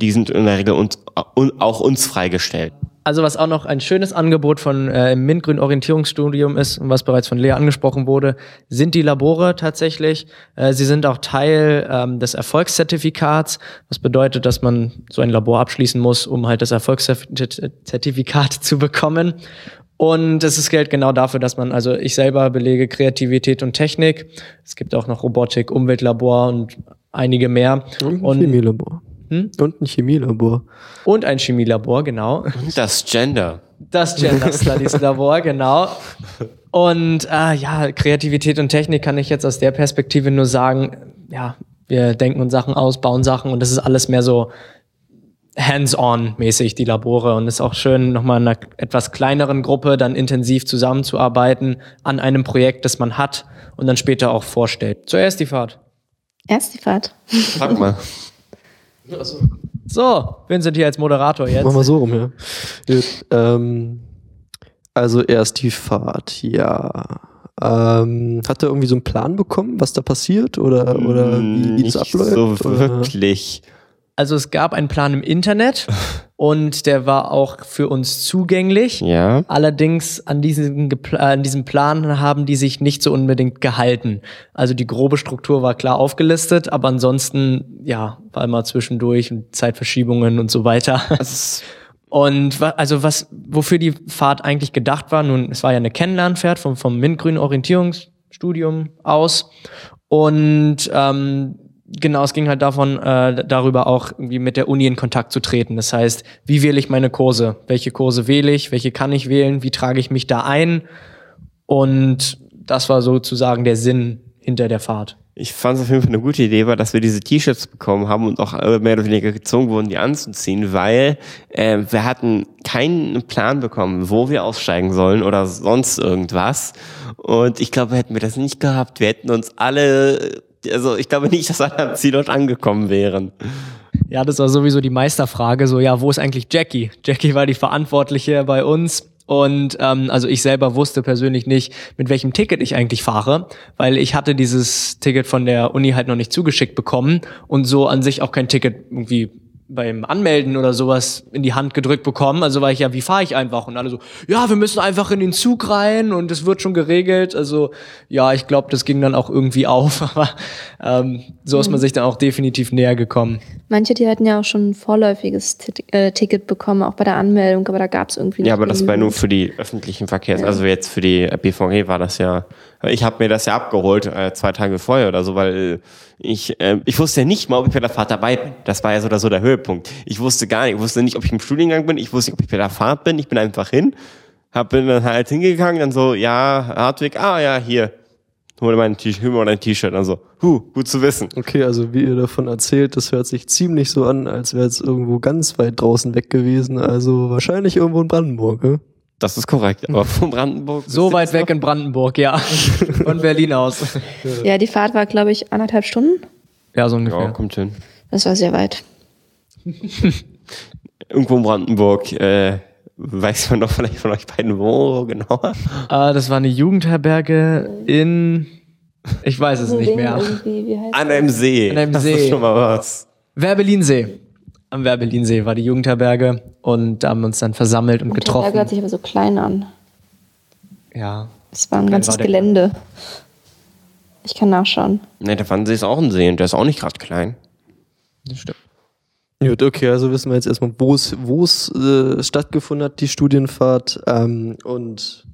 Die sind in der Regel uns, auch uns freigestellt. Also was auch noch ein schönes Angebot von äh, im Mintgrün Orientierungsstudium ist und was bereits von Lea angesprochen wurde, sind die Labore tatsächlich. Äh, sie sind auch Teil ähm, des Erfolgszertifikats, was bedeutet, dass man so ein Labor abschließen muss, um halt das Erfolgszertifikat zu bekommen. Und es ist Geld genau dafür, dass man, also ich selber belege Kreativität und Technik. Es gibt auch noch Robotik, Umweltlabor und einige mehr. Und Und- Chemielabor. Hm? Und ein Chemielabor. Und ein Chemielabor, genau. Und das Gender. Das Gender Studies Labor, genau. Und äh, ja, Kreativität und Technik kann ich jetzt aus der Perspektive nur sagen, ja, wir denken uns Sachen aus, bauen Sachen und das ist alles mehr so hands-on mäßig, die Labore. Und es ist auch schön, nochmal in einer etwas kleineren Gruppe dann intensiv zusammenzuarbeiten an einem Projekt, das man hat und dann später auch vorstellt. Zuerst die Fahrt. Erst die Fahrt. Sag mal. [laughs] So, Vincent hier als Moderator jetzt. Machen wir so rum, ja. Gut, ähm, also erst die Fahrt, ja. Ähm, hat er irgendwie so einen Plan bekommen, was da passiert oder, oder wie, wie das Nicht abläuft? So oder? wirklich. Also es gab einen Plan im Internet [laughs] und der war auch für uns zugänglich. Ja. Allerdings an diesem, an diesem Plan haben die sich nicht so unbedingt gehalten. Also die grobe Struktur war klar aufgelistet, aber ansonsten, ja, war immer zwischendurch und Zeitverschiebungen und so weiter. Das [laughs] Und wa- also was, wofür die Fahrt eigentlich gedacht war, nun, es war ja eine Kennenlernfahrt vom, vom Mintgrün Orientierungsstudium aus. Und ähm, genau, es ging halt davon, äh, darüber auch irgendwie mit der Uni in Kontakt zu treten. Das heißt, wie wähle ich meine Kurse? Welche Kurse wähle ich? Welche kann ich wählen? Wie trage ich mich da ein? Und das war sozusagen der Sinn hinter der Fahrt. Ich fand es auf jeden Fall eine gute Idee, war, dass wir diese T-Shirts bekommen haben und auch äh, mehr oder weniger gezwungen wurden, die anzuziehen, weil äh, wir hatten keinen Plan bekommen, wo wir aussteigen sollen oder sonst irgendwas. Und ich glaube, hätten wir das nicht gehabt, wir hätten uns alle, also ich glaube nicht, dass alle am Ziel dort angekommen wären. Ja, das war sowieso die Meisterfrage. So, ja, wo ist eigentlich Jackie? Jackie war die Verantwortliche bei uns. Und ähm, also ich selber wusste persönlich nicht, mit welchem Ticket ich eigentlich fahre, weil ich hatte dieses Ticket von der Uni halt noch nicht zugeschickt bekommen und so an sich auch kein Ticket irgendwie beim Anmelden oder sowas in die Hand gedrückt bekommen. Also war ich ja, wie fahre ich einfach? Und alle so, ja, wir müssen einfach in den Zug rein und es wird schon geregelt. Also ja, ich glaube, das ging dann auch irgendwie [laughs] auf. Aber ähm, so ist man sich dann auch definitiv näher gekommen. Manche, die hatten ja auch schon ein vorläufiges Tit äh, Ticket bekommen, auch bei der Anmeldung, aber da gab es irgendwie Ja, aber das war nur für die öffentlichen Verkehrs, also jetzt für die BVG war das ja. Ich habe mir das ja abgeholt äh, zwei Tage vorher oder so, weil ich äh, ich wusste ja nicht mal, ob ich bei der Fahrt dabei bin. Das war ja so oder so der Höhepunkt. Ich wusste gar nicht, ich wusste nicht, ob ich im Studiengang bin, ich wusste nicht, ob ich bei der Fahrt bin. Ich bin einfach hin, hab bin dann halt hingegangen, dann so, ja, Hartwig, ah ja, hier, hol dir mein T-Shirt, hol mir dein T-Shirt, dann so, huh, gut zu wissen. Okay, also wie ihr davon erzählt, das hört sich ziemlich so an, als wäre es irgendwo ganz weit draußen weg gewesen. Also wahrscheinlich irgendwo in Brandenburg, ne? Das ist korrekt, aber von Brandenburg So weit weg in Brandenburg, ja. [laughs] Von Berlin aus. Ja, die Fahrt war, glaube ich, anderthalb Stunden. Ja, so ungefähr. Ja, kommt hin. Das war sehr weit. [laughs] Irgendwo in Brandenburg, äh, weiß man doch vielleicht von euch beiden wo genauer. Äh, das war eine Jugendherberge in, ich weiß es nicht mehr. An einem See. An einem das See. ist schon mal was. Werbelinsee. Am Werbelinsee war die Jugendherberge und da haben wir uns dann versammelt und getroffen. hört sich aber so klein an. Ja. Es war ein Klein ganzes war Gelände. Ich kann nachschauen. Ne, der Wannsee ist auch ein See und der ist auch nicht gerade klein. Das stimmt. Gut, okay, also wissen wir jetzt erstmal, wo es, wo es äh, stattgefunden hat, die Studienfahrt ähm, und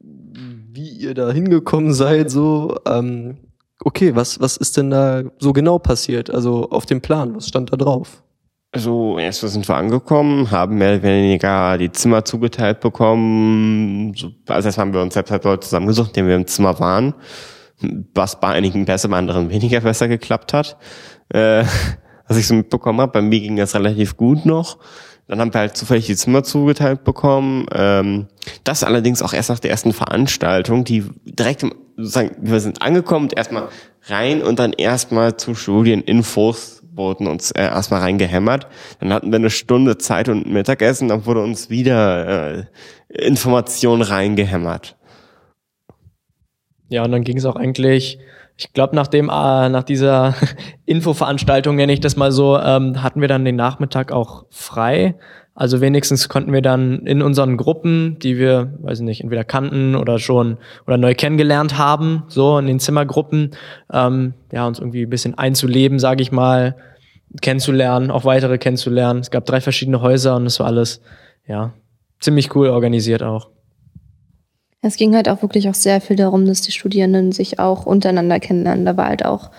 wie ihr da hingekommen seid, so. Ähm, okay, was, was ist denn da so genau passiert? Also auf dem Plan, was stand da drauf? Also, erst sind wir angekommen, haben mehr oder weniger die Zimmer zugeteilt bekommen. So, also erst haben wir uns selbst halt Leute zusammengesucht, denen wir im Zimmer waren. Was bei einigen besser, bei anderen weniger besser geklappt hat. Äh, was ich so mitbekommen habe, bei mir ging das relativ gut noch. Dann haben wir halt zufällig die Zimmer zugeteilt bekommen. Ähm, das allerdings auch erst nach der ersten Veranstaltung, die direkt, sozusagen, wir sind angekommen erstmal rein und dann erstmal zu Studieninfos wurden uns äh, erstmal reingehämmert. Dann hatten wir eine Stunde Zeit und Mittagessen, dann wurde uns wieder äh, Information reingehämmert. Ja, und dann ging es auch eigentlich, ich glaube, nach äh, nach dieser [laughs] Infoveranstaltung, nenne ich das mal so, ähm, hatten wir dann den Nachmittag auch frei. Also wenigstens konnten wir dann in unseren Gruppen, die wir, weiß ich nicht, entweder kannten oder schon oder neu kennengelernt haben, so in den Zimmergruppen, ähm, ja, uns irgendwie ein bisschen einzuleben, sage ich mal, kennenzulernen, auch weitere kennenzulernen. Es gab drei verschiedene Häuser und es war alles, ja, ziemlich cool organisiert auch. Es ging halt auch wirklich auch sehr viel darum, dass die Studierenden sich auch untereinander kennenlernen. Da war halt auch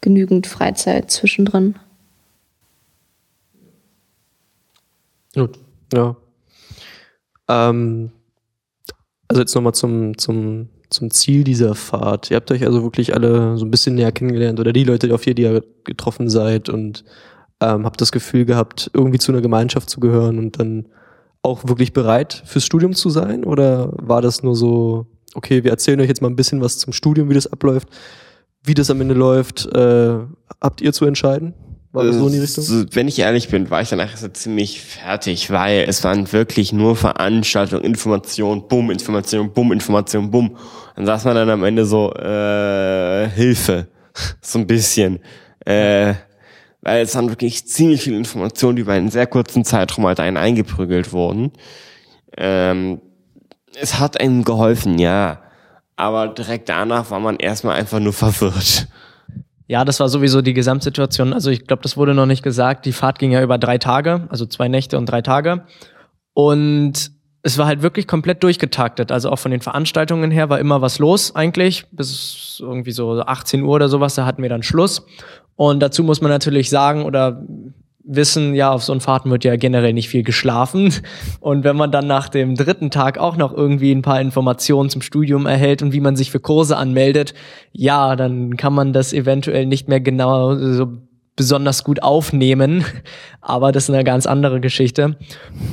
genügend Freizeit zwischendrin. Gut, ja. Ähm, also jetzt nochmal zum, zum, zum Ziel dieser Fahrt. Ihr habt euch also wirklich alle so ein bisschen näher kennengelernt oder die Leute, auf die ihr getroffen seid und ähm, habt das Gefühl gehabt, irgendwie zu einer Gemeinschaft zu gehören und dann auch wirklich bereit fürs Studium zu sein? Oder war das nur so, okay, wir erzählen euch jetzt mal ein bisschen was zum Studium, wie das abläuft, wie das am Ende läuft, äh, habt ihr zu entscheiden? War das so in die Richtung? Wenn ich ehrlich bin, war ich danach so ziemlich fertig, weil es waren wirklich nur Veranstaltungen, Information, Bumm, Information, Bumm, Information, Bumm. Dann saß man dann am Ende so, äh, Hilfe. [laughs] so ein bisschen. Äh, weil es dann wirklich ziemlich viele Informationen, die über einen sehr kurzen Zeitraum halt einen eingeprügelt wurden. Ähm, es hat einem geholfen, ja. Aber direkt danach war man erstmal einfach nur verwirrt. Ja, das war sowieso die Gesamtsituation. Also ich glaube, das wurde noch nicht gesagt. Die Fahrt ging ja über drei Tage, also zwei Nächte und drei Tage. Und es war halt wirklich komplett durchgetaktet. Also auch von den Veranstaltungen her war immer was los eigentlich. Bis irgendwie so 18 Uhr oder sowas, da hatten wir dann Schluss. Und dazu muss man natürlich sagen oder wissen, ja, auf so einen Fahrten wird ja generell nicht viel geschlafen. Und wenn man dann nach dem dritten Tag auch noch irgendwie ein paar Informationen zum Studium erhält und wie man sich für Kurse anmeldet, ja, dann kann man das eventuell nicht mehr genau so besonders gut aufnehmen. Aber das ist eine ganz andere Geschichte.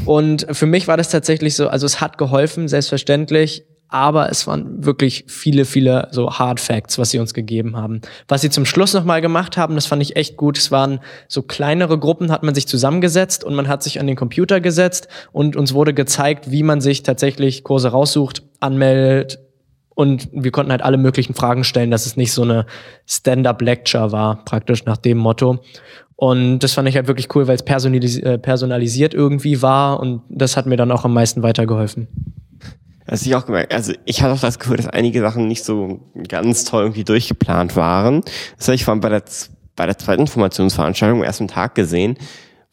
Und für mich war das tatsächlich so, also es hat geholfen, selbstverständlich aber es waren wirklich viele, viele so Hard Facts, was sie uns gegeben haben. Was sie zum Schluss nochmal gemacht haben, das fand ich echt gut. Es waren so kleinere Gruppen, hat man sich zusammengesetzt und man hat sich an den Computer gesetzt und uns wurde gezeigt, wie man sich tatsächlich Kurse raussucht, anmeldet und wir konnten halt alle möglichen Fragen stellen, dass es nicht so eine Stand-up-Lecture war, praktisch nach dem Motto. Und das fand ich halt wirklich cool, weil es äh, personalisiert irgendwie war und das hat mir dann auch am meisten weitergeholfen. Das ich auch gemerkt. Also ich hatte auch das Gefühl, dass einige Sachen nicht so ganz toll irgendwie durchgeplant waren. Das habe ich vor allem bei der, bei der zweiten Informationsveranstaltung am ersten Tag gesehen,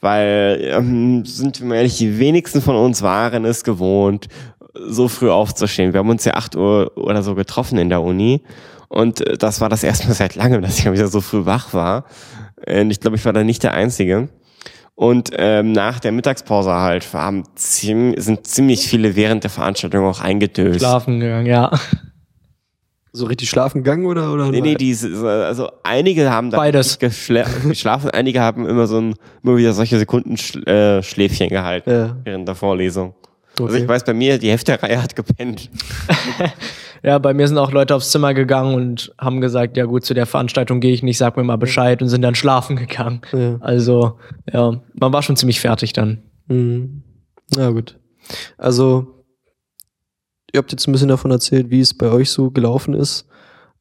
weil ähm, sind wir ehrlich, die wenigsten von uns waren es gewohnt, so früh aufzustehen. Wir haben uns ja acht Uhr oder so getroffen in der Uni und äh, das war das erste Mal seit langem, dass ich wieder so früh wach war. Und ich glaube, ich war da nicht der Einzige. Und ähm, nach der Mittagspause halt haben ziem sind ziemlich viele während der Veranstaltung auch eingedöst. Schlafen gegangen, ja. So richtig schlafen gegangen oder? oder nee, nee, die, also einige haben da Beides. geschlafen, einige haben immer so ein, immer wieder solche Sekunden äh, Schläfchen gehalten ja. während der Vorlesung. Okay. Also ich weiß bei mir, die Hälfte der Reihe hat gepennt. [laughs] ja, bei mir sind auch Leute aufs Zimmer gegangen und haben gesagt, ja gut, zu der Veranstaltung gehe ich nicht, sag mir mal Bescheid und sind dann schlafen gegangen. Ja. Also, ja, man war schon ziemlich fertig dann. Mhm. Ja, gut. Also, ihr habt jetzt ein bisschen davon erzählt, wie es bei euch so gelaufen ist.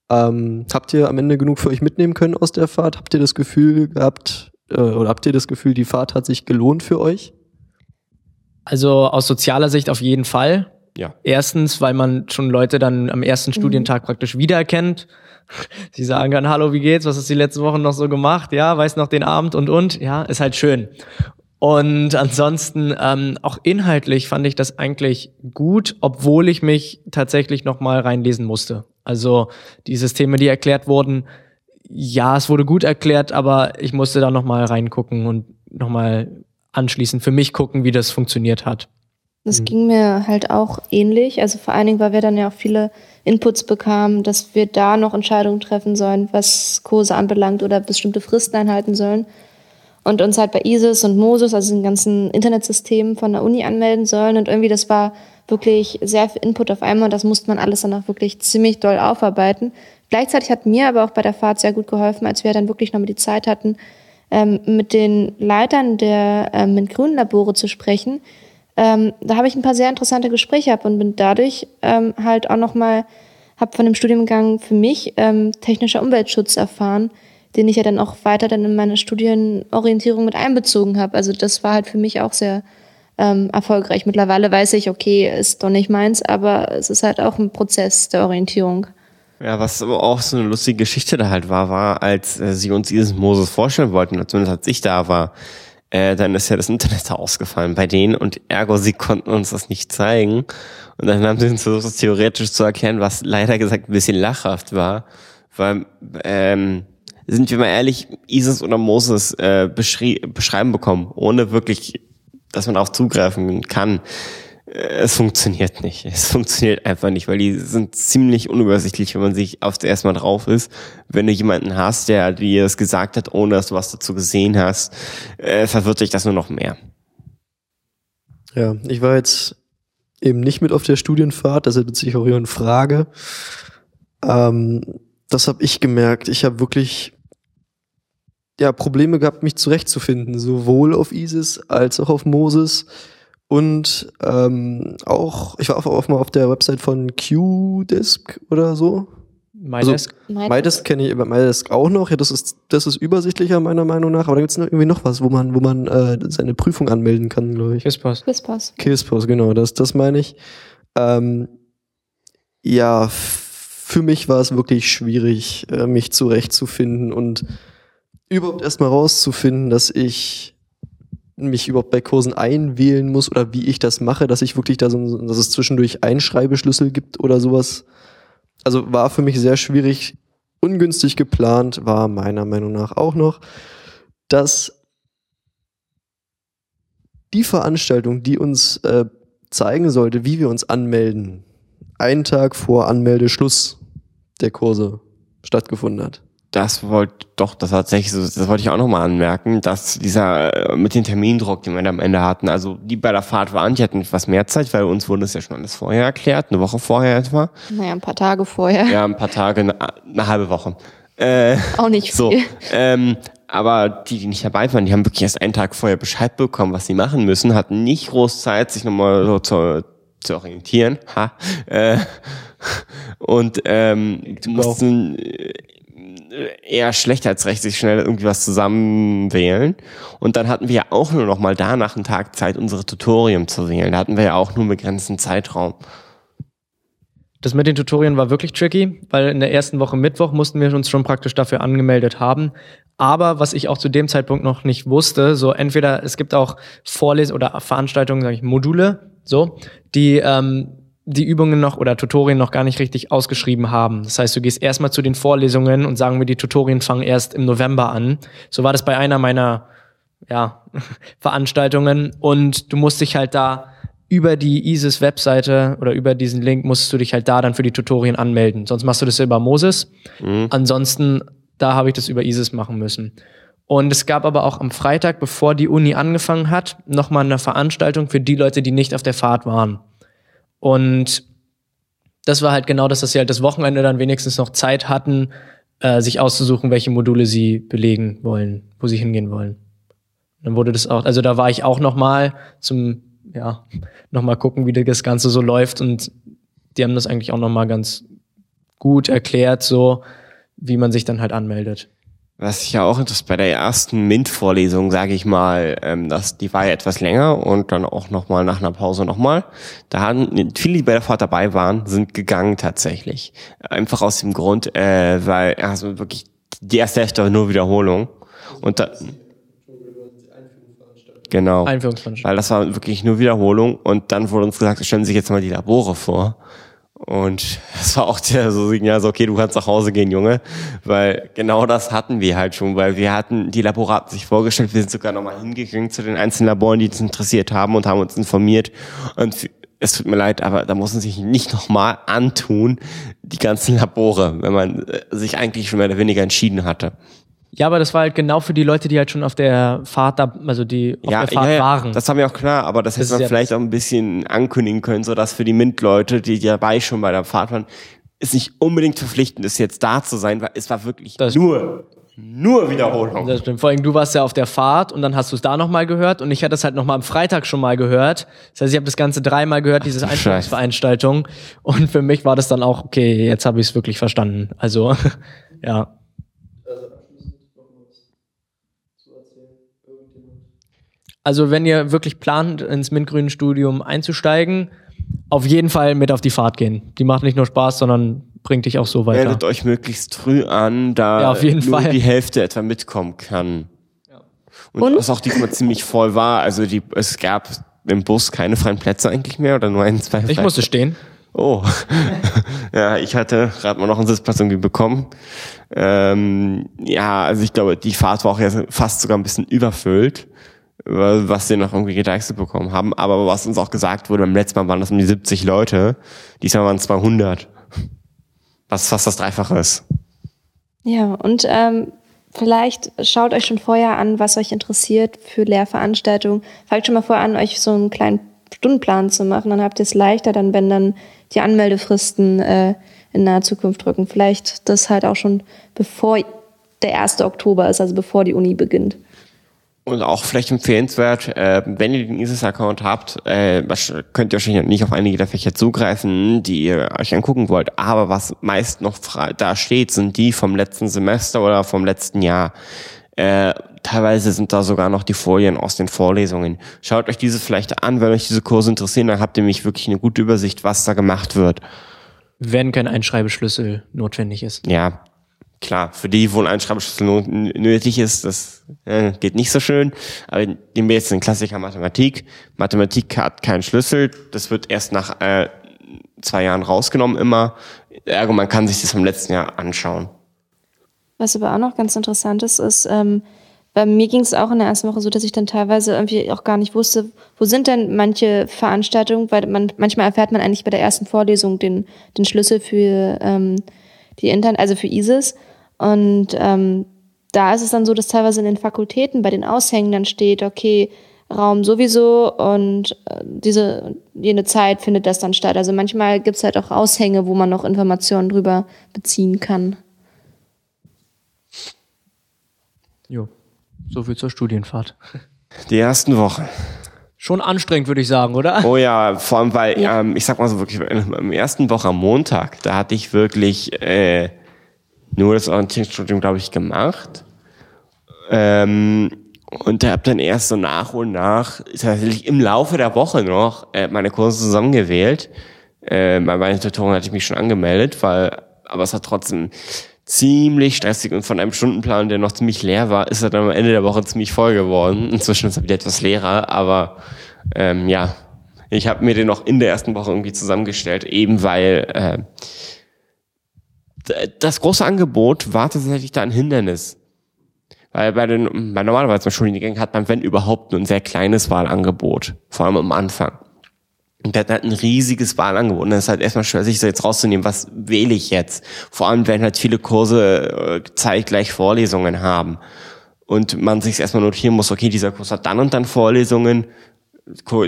Ähm, habt ihr am Ende genug für euch mitnehmen können aus der Fahrt? Habt ihr das Gefühl gehabt, äh, oder habt ihr das Gefühl, die Fahrt hat sich gelohnt für euch? Also aus sozialer Sicht auf jeden Fall. Ja. Erstens, weil man schon Leute dann am ersten mhm. Studientag praktisch wiedererkennt. [laughs] Sie sagen dann, hallo, wie geht's? Was hast du die letzten Wochen noch so gemacht? Ja, weiß noch den Abend und und. Ja, ist halt schön. Und ansonsten ähm, auch inhaltlich fand ich das eigentlich gut, obwohl ich mich tatsächlich noch mal reinlesen musste. Also die Systeme, die erklärt wurden, ja, es wurde gut erklärt, aber ich musste da noch mal reingucken und noch mal anschließend für mich gucken, wie das funktioniert hat. Das mhm. ging mir halt auch ähnlich. Also vor allen Dingen, weil wir dann ja auch viele Inputs bekamen, dass wir da noch Entscheidungen treffen sollen, was Kurse anbelangt oder bestimmte Fristen einhalten sollen. und uns halt bei ISIS und Moses, also den ganzen Internetsystemen von der Uni anmelden sollen. Und irgendwie, das war wirklich sehr viel Input auf einmal und das musste man alles dann auch wirklich ziemlich doll aufarbeiten. Gleichzeitig hat mir aber auch bei der Fahrt sehr gut geholfen, als wir dann wirklich nochmal die Zeit hatten, ähm, mit den Leitern der ähm, MINT-Grün-Labore zu sprechen. Ähm, da habe ich ein paar sehr interessante Gespräche gehabt und bin dadurch ähm, halt auch nochmal, habe von dem Studiengang für mich ähm, technischer Umweltschutz erfahren, den ich ja dann auch weiter dann in meine Studienorientierung mit einbezogen habe. Also das war halt für mich auch sehr ähm, erfolgreich. Mittlerweile weiß ich, okay, ist doch nicht meins, aber es ist halt auch ein Prozess der Orientierung. Ja, was aber auch so eine lustige Geschichte da halt war, war, als äh, sie uns dieses Moses vorstellen wollten, zumindest als ich da war, äh, dann ist ja das Internet [laughs] ausgefallen bei denen und ergo sie konnten uns das nicht zeigen. Und dann haben sie uns versucht, das theoretisch zu erklären, was leider gesagt ein bisschen lachhaft war, weil ähm, sind wir mal ehrlich, Isis oder Moses äh, beschreiben bekommen, ohne wirklich, dass man auch zugreifen kann. Es funktioniert nicht. Es funktioniert einfach nicht, weil die sind ziemlich unübersichtlich, wenn man sich aufs erste Mal drauf ist. Wenn du jemanden hast, der dir das gesagt hat, ohne dass du was dazu gesehen hast, äh, verwirrt sich das nur noch mehr. Ja, ich war jetzt eben nicht mit auf der Studienfahrt, das ist sich auch eine Frage. Ähm, das habe ich gemerkt. Ich habe wirklich ja Probleme gehabt, mich zurechtzufinden, sowohl auf ISIS als auch auf Moses. Und ähm, auch, ich war auch, auch mal auf der Website von QDisk oder so. MyDesk? Also, MyDesk kenne ich, MyDesk auch noch. Ja, das ist, das ist übersichtlicher meiner Meinung nach. Aber da gibt es irgendwie noch was, wo man, wo man äh, seine Prüfung anmelden kann, glaube ich. KISSPOS. KISSPOS. KISSPOS, genau, das, das meine ich. Ähm, ja, für mich war es wirklich schwierig, äh, mich zurechtzufinden und überhaupt erstmal rauszufinden, dass ich mich überhaupt bei Kursen einwählen muss oder wie ich das mache, dass ich wirklich da so, dass es zwischendurch Einschreibeschlüssel gibt oder sowas. Also war für mich sehr schwierig. Ungünstig geplant war meiner Meinung nach auch noch, dass die Veranstaltung, die uns äh, zeigen sollte, wie wir uns anmelden, einen Tag vor Anmeldeschluss der Kurse stattgefunden hat. Das wollte doch, das tatsächlich so, das wollte ich auch nochmal anmerken, dass dieser äh, mit dem Termindruck, den wir am Ende hatten, also die bei der Fahrt waren, die hatten etwas mehr Zeit, weil uns wurde es ja schon alles vorher erklärt, eine Woche vorher etwa. Naja, ein paar Tage vorher. Ja, ein paar Tage, eine, eine halbe Woche. Äh, auch nicht viel. So, ähm, aber die, die nicht dabei waren, die haben wirklich erst einen Tag vorher Bescheid bekommen, was sie machen müssen, hatten nicht groß Zeit, sich nochmal so zu, zu orientieren. Ha. Äh, und ähm, mussten eher schlecht als recht sich schnell irgendwie was zusammenwählen. Und dann hatten wir ja auch nur noch mal danach einen Tag Zeit, unsere Tutorium zu wählen. Da hatten wir ja auch nur einen begrenzten Zeitraum. Das mit den Tutorien war wirklich tricky, weil in der ersten Woche Mittwoch mussten wir uns schon praktisch dafür angemeldet haben. Aber was ich auch zu dem Zeitpunkt noch nicht wusste, so entweder es gibt auch Vorles- oder Veranstaltungen, sage ich, Module, so, die ähm, die Übungen noch oder Tutorien noch gar nicht richtig ausgeschrieben haben. Das heißt, du gehst erstmal zu den Vorlesungen und sagen wir, die Tutorien fangen erst im November an. So war das bei einer meiner ja, [laughs] Veranstaltungen und du musst dich halt da über die ISIS-Webseite oder über diesen Link musst du dich halt da dann für die Tutorien anmelden. Sonst machst du das über Moses. Mhm. Ansonsten, da habe ich das über ISIS machen müssen. Und es gab aber auch am Freitag, bevor die Uni angefangen hat, nochmal eine Veranstaltung für die Leute, die nicht auf der Fahrt waren. Und das war halt genau das, dass sie halt das Wochenende dann wenigstens noch Zeit hatten, äh, sich auszusuchen, welche Module sie belegen wollen, wo sie hingehen wollen. Dann wurde das auch, also da war ich auch noch mal zum, ja, noch mal gucken, wie das Ganze so läuft und die haben das eigentlich auch noch mal ganz gut erklärt, so wie man sich dann halt anmeldet. Was ich ja auch interessant bei der ersten MINT-Vorlesung, sage ich mal, ähm, dass die war ja etwas länger und dann auch nochmal nach einer Pause nochmal. Da haben viele, die bei der Fahrt dabei waren, sind gegangen tatsächlich. Einfach aus dem Grund, äh, weil also wirklich die erste Hälfte war nur Wiederholung. Und da, Genau. Weil das war wirklich nur Wiederholung und dann wurde uns gesagt, stellen Sie sich jetzt mal die Labore vor. Und [laughs] das war auch der so Signal, so, okay, du kannst nach Hause gehen, Junge. Weil genau das hatten wir halt schon, weil wir hatten, die Laboraten sich vorgestellt, wir sind sogar nochmal hingegangen zu den einzelnen Laboren, die uns interessiert haben und haben uns informiert. Und es tut mir leid, aber da muss man sich nicht nochmal antun, die ganzen Labore, wenn man äh, sich eigentlich schon mehr oder weniger entschieden hatte. Ja, aber das war halt genau für die Leute, die halt schon auf der Fahrt, da, also die auf ja, der Fahrt ja, ja, waren. das haben wir auch klar, aber das, Das hätte man vielleicht auch ein bisschen ankündigen können, so dass für die MINT-Leute, die dabei schon bei der Fahrt waren, ist nicht unbedingt verpflichtend ist, jetzt da zu sein, weil es war wirklich Das- nur, nur Wiederholung. Das stimmt. Vor allem, du warst ja auf der Fahrt und dann hast du es da nochmal gehört und ich hatte es halt nochmal am Freitag schon mal gehört. Das heißt, ich habe das Ganze dreimal gehört, diese. Einstellungsveranstaltung. Und für mich war das dann auch, okay, jetzt habe ich es wirklich verstanden. Also, [laughs] ja. Also, wenn ihr wirklich plant, ins mintgrünen Studium einzusteigen, auf jeden Fall mit auf die Fahrt gehen. Die macht nicht nur Spaß, sondern bringt dich auch so weiter. Meldet euch möglichst früh an, da Ja, auf jeden nur Fall. die Hälfte etwa mitkommen kann. Und, Und? was auch diesmal ziemlich voll war, also die, es gab im Bus keine freien Plätze eigentlich mehr oder nur ein, zwei Ich musste stehen. Oh. [laughs] ja, ich hatte gerade mal noch einen Sitzplatz irgendwie bekommen. Ähm, ja, also ich glaube, die Fahrt war auch jetzt fast sogar ein bisschen überfüllt, was wir noch irgendwie gedeichselt bekommen haben. Aber was uns auch gesagt wurde, beim letzten Mal waren das um die 70 Leute. Diesmal waren es 200. Was fast das Dreifache ist. Ja, und ähm, vielleicht schaut euch schon vorher an, was euch interessiert für Lehrveranstaltungen. Fangt schon mal vorher an, euch so einen kleinen Stundenplan zu machen. Dann habt ihr es leichter, dann wenn dann die Anmeldefristen äh, in naher Zukunft drücken. Vielleicht das halt auch schon bevor der 1. Oktober ist, also bevor die Uni beginnt. Und auch vielleicht empfehlenswert, äh, wenn ihr den ISIS-Account habt, äh, könnt ihr wahrscheinlich nicht auf einige der Fächer zugreifen, die ihr euch angucken wollt. Aber was meist noch da steht, sind die vom letzten Semester oder vom letzten Jahr. Äh, teilweise sind da sogar noch die Folien aus den Vorlesungen. Schaut euch diese vielleicht an, wenn euch diese Kurse interessieren, dann habt ihr nämlich wirklich eine gute Übersicht, was da gemacht wird. Wenn kein Einschreibeschlüssel notwendig ist. Ja, klar, für die, wo ein Einschreibschlüssel not- nötig ist, das äh, geht nicht so schön. Aber nehmen wir jetzt den Klassiker Mathematik. Mathematik hat keinen Schlüssel. Das wird erst nach äh, zwei Jahren rausgenommen immer. Ergo, man kann sich das vom letzten Jahr anschauen. Was aber auch noch ganz interessant ist, ist, ähm, bei mir ging es auch in der ersten Woche so, dass ich dann teilweise irgendwie auch gar nicht wusste, wo sind denn manche Veranstaltungen, weil man manchmal erfährt man eigentlich bei der ersten Vorlesung den, den Schlüssel für ähm, die Intern, also für ISIS. Und ähm, da ist es dann so, dass teilweise in den Fakultäten bei den Aushängen dann steht, okay, Raum sowieso und äh, diese jene Zeit findet das dann statt. Also manchmal gibt es halt auch Aushänge, wo man noch Informationen drüber beziehen kann. Jo. So viel zur Studienfahrt. Die ersten Wochen. Schon anstrengend, würde ich sagen, oder? Oh ja, vor allem, weil, ähm, ich sag mal so wirklich, im ersten Woche am Montag, da hatte ich wirklich äh, nur das Orientierungsstudium, glaube ich, gemacht. Ähm, und habe dann erst so nach und nach, tatsächlich im Laufe der Woche noch, äh, meine Kurse zusammengewählt. Äh, bei meinen Tutoren hatte ich mich schon angemeldet, weil, aber es hat trotzdem ziemlich stressig und von einem Stundenplan, der noch ziemlich leer war, ist er dann am Ende der Woche ziemlich voll geworden. Inzwischen ist er wieder etwas leerer, aber ähm, ja, ich habe mir den noch in der ersten Woche irgendwie zusammengestellt, eben weil äh, das große Angebot war tatsächlich da ein Hindernis. Weil bei den, bei normalerweise Studiengängen hat man, wenn überhaupt, nur ein sehr kleines Wahlangebot, vor allem am Anfang. Und der hat halt ein riesiges Wahlangebot. Und es ist halt erstmal schwer, sich so jetzt rauszunehmen, was wähle ich jetzt? Vor allem, wenn halt viele Kurse äh, zeitgleich Vorlesungen haben. Und man sich erstmal notieren muss, okay, dieser Kurs hat dann und dann Vorlesungen,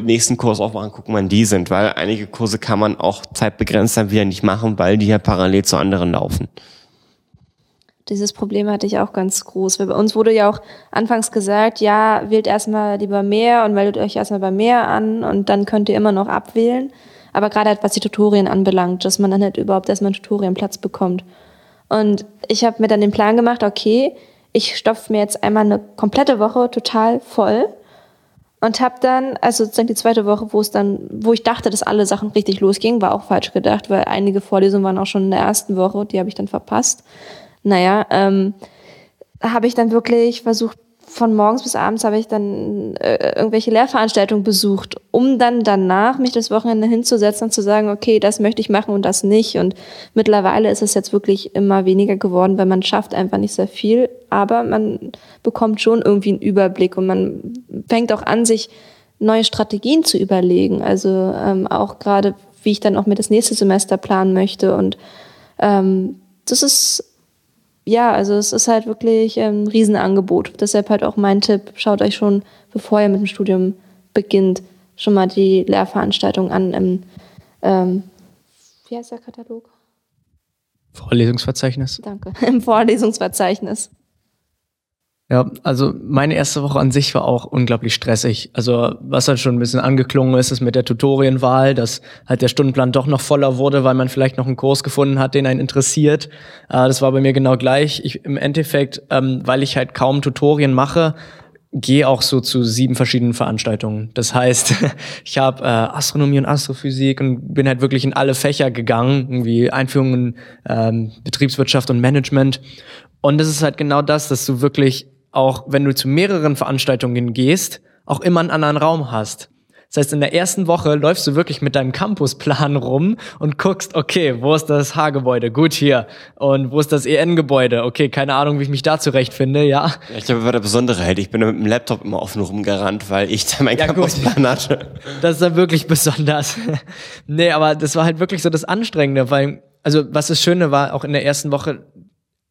nächsten Kurs aufmachen, gucken, wann die sind. Weil einige Kurse kann man auch zeitbegrenzt dann wieder nicht machen, weil die ja parallel zu anderen laufen. Dieses Problem hatte ich auch ganz groß. Weil bei uns wurde ja auch anfangs gesagt, ja, wählt erstmal lieber mehr und meldet euch erstmal bei mehr an und dann könnt ihr immer noch abwählen. Aber gerade halt, was die Tutorien anbelangt, dass man dann halt überhaupt erstmal einen Tutorienplatz bekommt. Und ich habe mir dann den Plan gemacht, okay, ich stopfe mir jetzt einmal eine komplette Woche total voll und habe dann, also sozusagen die zweite Woche, wo es dann, wo ich dachte, dass alle Sachen richtig losgingen, war auch falsch gedacht, weil einige Vorlesungen waren auch schon in der ersten Woche, die habe ich dann verpasst. Naja, ähm, habe ich dann wirklich versucht, von morgens bis abends habe ich dann äh, irgendwelche Lehrveranstaltungen besucht, um dann danach mich das Wochenende hinzusetzen und zu sagen, okay, das möchte ich machen und das nicht. Und mittlerweile ist es jetzt wirklich immer weniger geworden, weil man schafft einfach nicht sehr viel, aber man bekommt schon irgendwie einen Überblick und man fängt auch an, sich neue Strategien zu überlegen. Also ähm, auch gerade, wie ich dann auch mir das nächste Semester planen möchte. Und ähm, das ist ja, also es ist halt wirklich ein Riesenangebot. Deshalb halt auch mein Tipp, schaut euch schon, bevor ihr mit dem Studium beginnt, schon mal die Lehrveranstaltung an im, ähm, wie heißt der Katalog? Vorlesungsverzeichnis. Danke, [laughs] im Vorlesungsverzeichnis. Ja, also meine erste Woche an sich war auch unglaublich stressig. Also was halt schon ein bisschen angeklungen ist, ist mit der Tutorienwahl, dass halt der Stundenplan doch noch voller wurde, weil man vielleicht noch einen Kurs gefunden hat, den einen interessiert. Äh, das war bei mir genau gleich. Ich, Im Endeffekt, ähm, weil ich halt kaum Tutorien mache, gehe auch so zu sieben verschiedenen Veranstaltungen. Das heißt, [laughs] ich habe äh, Astronomie und Astrophysik und bin halt wirklich in alle Fächer gegangen, irgendwie Einführungen, ähm, Betriebswirtschaft und Management. Und das ist halt genau das, dass du wirklich auch wenn du zu mehreren Veranstaltungen gehst, auch immer einen anderen Raum hast. Das heißt, in der ersten Woche läufst du wirklich mit deinem Campusplan rum und guckst, okay, wo ist das H-Gebäude? Gut hier. Und wo ist das EN-Gebäude? Okay, keine Ahnung, wie ich mich da zurechtfinde, ja. ich glaube, war der Besondere halt. Ich bin mit dem Laptop immer offen rumgerannt, weil ich da meinen ja, Campusplan hatte. Das ist dann wirklich besonders. nee, aber das war halt wirklich so das Anstrengende, weil, also was das Schöne war, auch in der ersten Woche,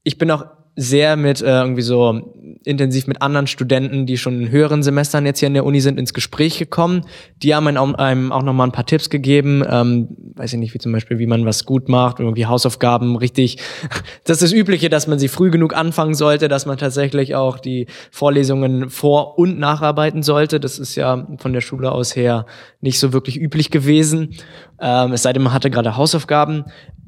ich bin auch sehr mit äh, irgendwie so intensiv mit anderen Studenten, die schon in höheren Semestern jetzt hier in der Uni sind, ins Gespräch gekommen. Die haben einem, einem auch noch mal ein paar Tipps gegeben, ähm, weiß ich nicht, wie zum Beispiel, wie man was gut macht, irgendwie Hausaufgaben richtig. [laughs] Das ist das Übliche, dass man sie früh genug anfangen sollte, dass man tatsächlich auch die Vorlesungen vor- und nacharbeiten sollte. Das ist ja von der Schule aus her nicht so wirklich üblich gewesen. Ähm, es sei denn, man hatte gerade Hausaufgaben.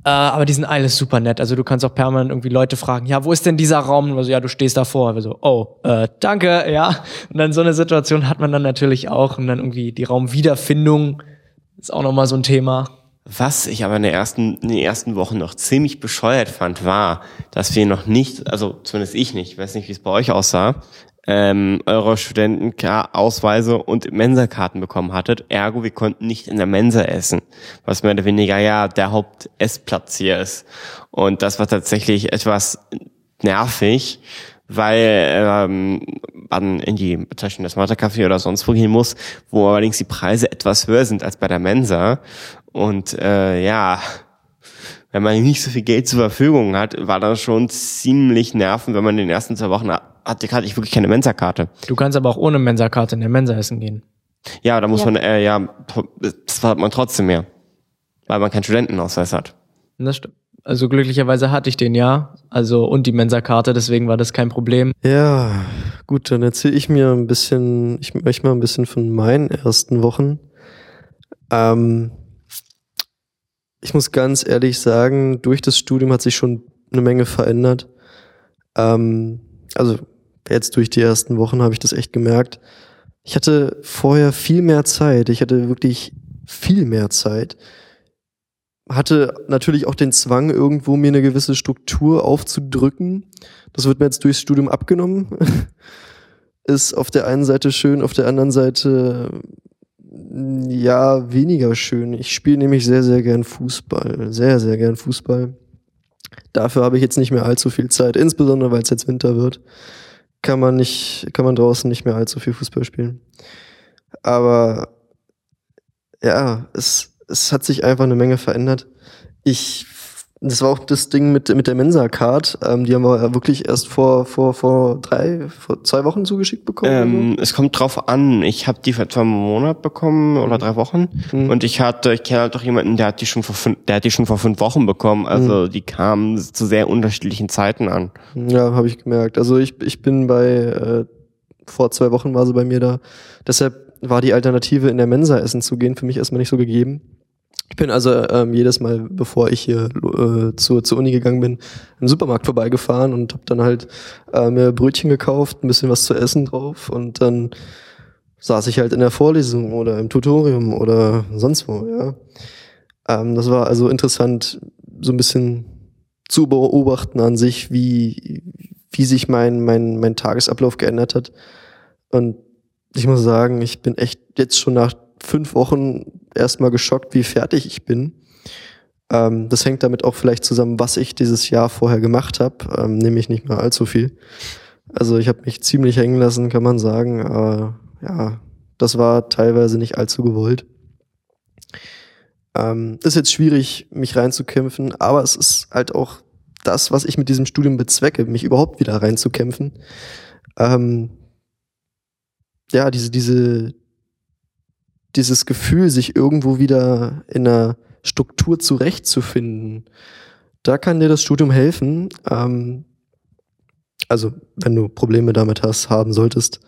Äh, aber die sind alles super nett. Also du kannst auch permanent irgendwie Leute fragen, ja, wo ist denn dieser Raum? Also ja, du stehst davor. Also, oh, äh, danke, ja. Und dann so eine Situation hat man dann natürlich auch. Und dann irgendwie die Raumwiederfindung ist auch nochmal so ein Thema. Was ich aber in, der ersten, in den ersten Wochen noch ziemlich bescheuert fand, war, dass wir noch nicht, also zumindest ich nicht, ich weiß nicht, wie es bei euch aussah, ähm, eure Studentenausweise und Mensakarten bekommen hattet. Ergo, wir konnten nicht in der Mensa essen, was mehr oder weniger ja der Hauptessplatz hier ist. Und das war tatsächlich etwas nervig, weil ähm, man in die Bezeichnung des Mathe-Café oder sonst wo gehen muss, wo allerdings die Preise etwas höher sind als bei der Mensa. Und äh, ja, wenn man nicht so viel Geld zur Verfügung hat, war das schon ziemlich nerven, wenn man in den ersten zwei Wochen hatte, hatte ich wirklich keine Mensa-Karte. Du kannst aber auch ohne Mensa-Karte in der Mensa essen gehen. Ja, da muss ja. man, äh, ja, das hat man trotzdem mehr. Weil man keinen Studentenausweis hat. Das stimmt. Also glücklicherweise hatte ich den ja, also und die Mensa-Karte, deswegen war das kein Problem. Ja, gut, dann erzähle ich mir ein bisschen, ich möchte mal ein bisschen von meinen ersten Wochen. Ähm, ich muss ganz ehrlich sagen, durch das Studium hat sich schon eine Menge verändert. Ähm, also jetzt durch die ersten Wochen habe ich das echt gemerkt. Ich hatte vorher viel mehr Zeit. Ich hatte wirklich viel mehr Zeit. Hatte natürlich auch den Zwang, irgendwo mir eine gewisse Struktur aufzudrücken. Das wird mir jetzt durchs Studium abgenommen. [laughs] Ist auf der einen Seite schön, auf der anderen Seite ja weniger schön. Ich spiele nämlich sehr, sehr gern Fußball. Sehr, sehr gern Fußball. Dafür habe ich jetzt nicht mehr allzu viel Zeit, insbesondere weil es jetzt Winter wird. Kann man nicht, kann man draußen nicht mehr allzu viel Fußball spielen. Aber ja, es, es hat sich einfach eine Menge verändert. Ich das war auch das Ding mit, mit der Mensa-Card. Ähm, die haben wir wirklich erst vor, vor, vor drei, vor zwei Wochen zugeschickt bekommen. Ähm, es kommt drauf an. Ich habe die vor zwei Monaten bekommen oder drei Wochen. Mhm. Und ich hatte, ich kenne halt doch jemanden, der hat die schon vor fünf, der hat die schon vor fünf Wochen bekommen. Also mhm. die kamen zu sehr unterschiedlichen Zeiten an. Ja, habe ich gemerkt. Also ich, ich bin bei, äh, vor zwei Wochen war sie bei mir da. Deshalb war die Alternative, in der Mensa essen zu gehen, für mich erstmal nicht so gegeben. Ich bin also ähm, jedes Mal, bevor ich hier äh, zur, zur Uni gegangen bin, im Supermarkt vorbeigefahren und habe dann halt äh, mir Brötchen gekauft, ein bisschen was zu essen drauf und dann saß ich halt in der Vorlesung oder im Tutorium oder sonst wo, ja. Ähm, das war also interessant, so ein bisschen zu beobachten an sich, wie, wie sich mein, mein, mein Tagesablauf geändert hat. Und ich muss sagen, ich bin echt jetzt schon nach fünf Wochen erstmal geschockt, wie fertig ich bin. Ähm, das hängt damit auch vielleicht zusammen, was ich dieses Jahr vorher gemacht habe, ähm, nämlich nicht mehr allzu viel. Also ich habe mich ziemlich hängen lassen, kann man sagen, aber ja, das war teilweise nicht allzu gewollt. Ähm, ist jetzt schwierig, mich reinzukämpfen, aber es ist halt auch das, was ich mit diesem Studium bezwecke, mich überhaupt wieder reinzukämpfen. Ähm, ja, diese, diese, dieses Gefühl, sich irgendwo wieder in einer Struktur zurechtzufinden, da kann dir das Studium helfen. Ähm, also, wenn du Probleme damit hast, haben solltest.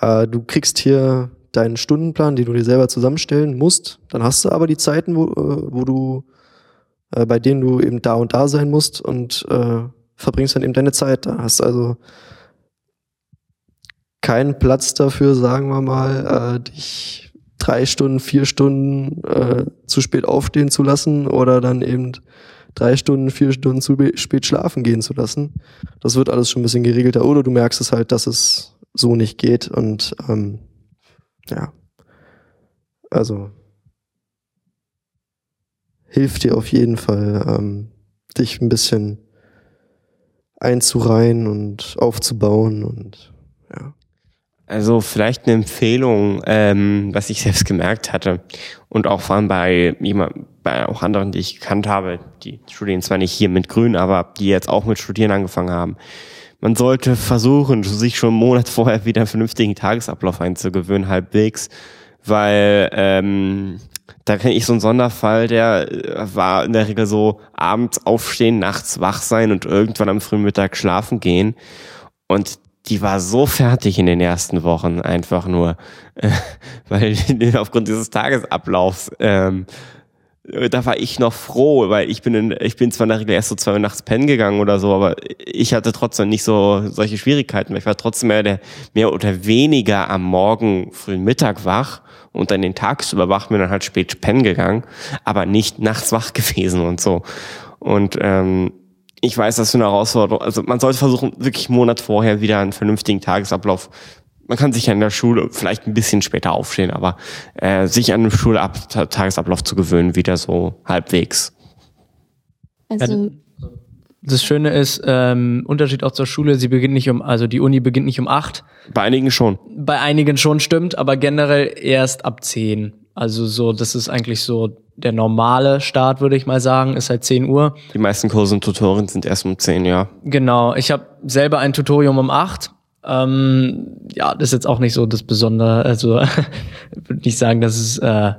Äh, du kriegst hier deinen Stundenplan, den du dir selber zusammenstellen musst. Dann hast du aber die Zeiten, wo, äh, wo du, äh, bei denen du eben da und da sein musst und äh, verbringst dann eben deine Zeit da. Hast also keinen Platz dafür, sagen wir mal, äh, dich drei Stunden, vier Stunden äh, zu spät aufstehen zu lassen oder dann eben drei Stunden, vier Stunden zu spät schlafen gehen zu lassen. Das wird alles schon ein bisschen geregelter. Oder du merkst es halt, dass es so nicht geht und ähm, ja, also hilft dir auf jeden Fall, ähm, dich ein bisschen einzureihen und aufzubauen und ja. Also vielleicht eine Empfehlung, ähm, was ich selbst gemerkt hatte und auch vor allem bei jemand, bei auch anderen, die ich gekannt habe, die studieren zwar nicht hier mit Grün, aber die jetzt auch mit Studieren angefangen haben. Man sollte versuchen, sich schon einen Monat [laughs] vorher wieder einen vernünftigen Tagesablauf einzugewöhnen, halbwegs, weil ähm, da kenne ich so einen Sonderfall, der äh, war in der Regel so abends aufstehen, nachts wach sein und irgendwann am frühen Mittag schlafen gehen. Und die war so fertig in den ersten Wochen einfach nur, äh, [laughs] weil aufgrund dieses Tagesablaufs ähm, da war ich noch froh, weil ich bin in, ich bin zwar in der Regel erst so zwei Uhr nachts pennen gegangen oder so, aber ich hatte trotzdem nicht so solche Schwierigkeiten. Ich war trotzdem mehr, der, mehr oder weniger am Morgen, frühen Mittag wach und dann den tagsüber wach bin dann halt spät pennen gegangen, aber nicht nachts wach [laughs] gewesen und so. Und ähm, ich weiß, das ist eine Herausforderung. Also man sollte versuchen, wirklich einen Monat vorher wieder einen vernünftigen Tagesablauf. Man kann sich ja in der Schule vielleicht ein bisschen später aufstehen, aber äh, sich an den Schultagesablauf zu gewöhnen, wieder so halbwegs. Also, Das Schöne ist, ähm, Unterschied auch zur Schule, sie beginnt nicht um, also die Uni beginnt nicht um acht. Bei einigen schon. Bei einigen schon stimmt, aber generell erst ab zehn. Also so, das ist eigentlich so der normale Start, würde ich mal sagen, ist halt 10 Uhr. Die meisten Kurse und Tutorien sind erst um 10, ja. Genau, ich habe selber ein Tutorium um 8. Ähm, ja, das ist jetzt auch nicht so das Besondere. Also [laughs] würde nicht sagen, dass es äh,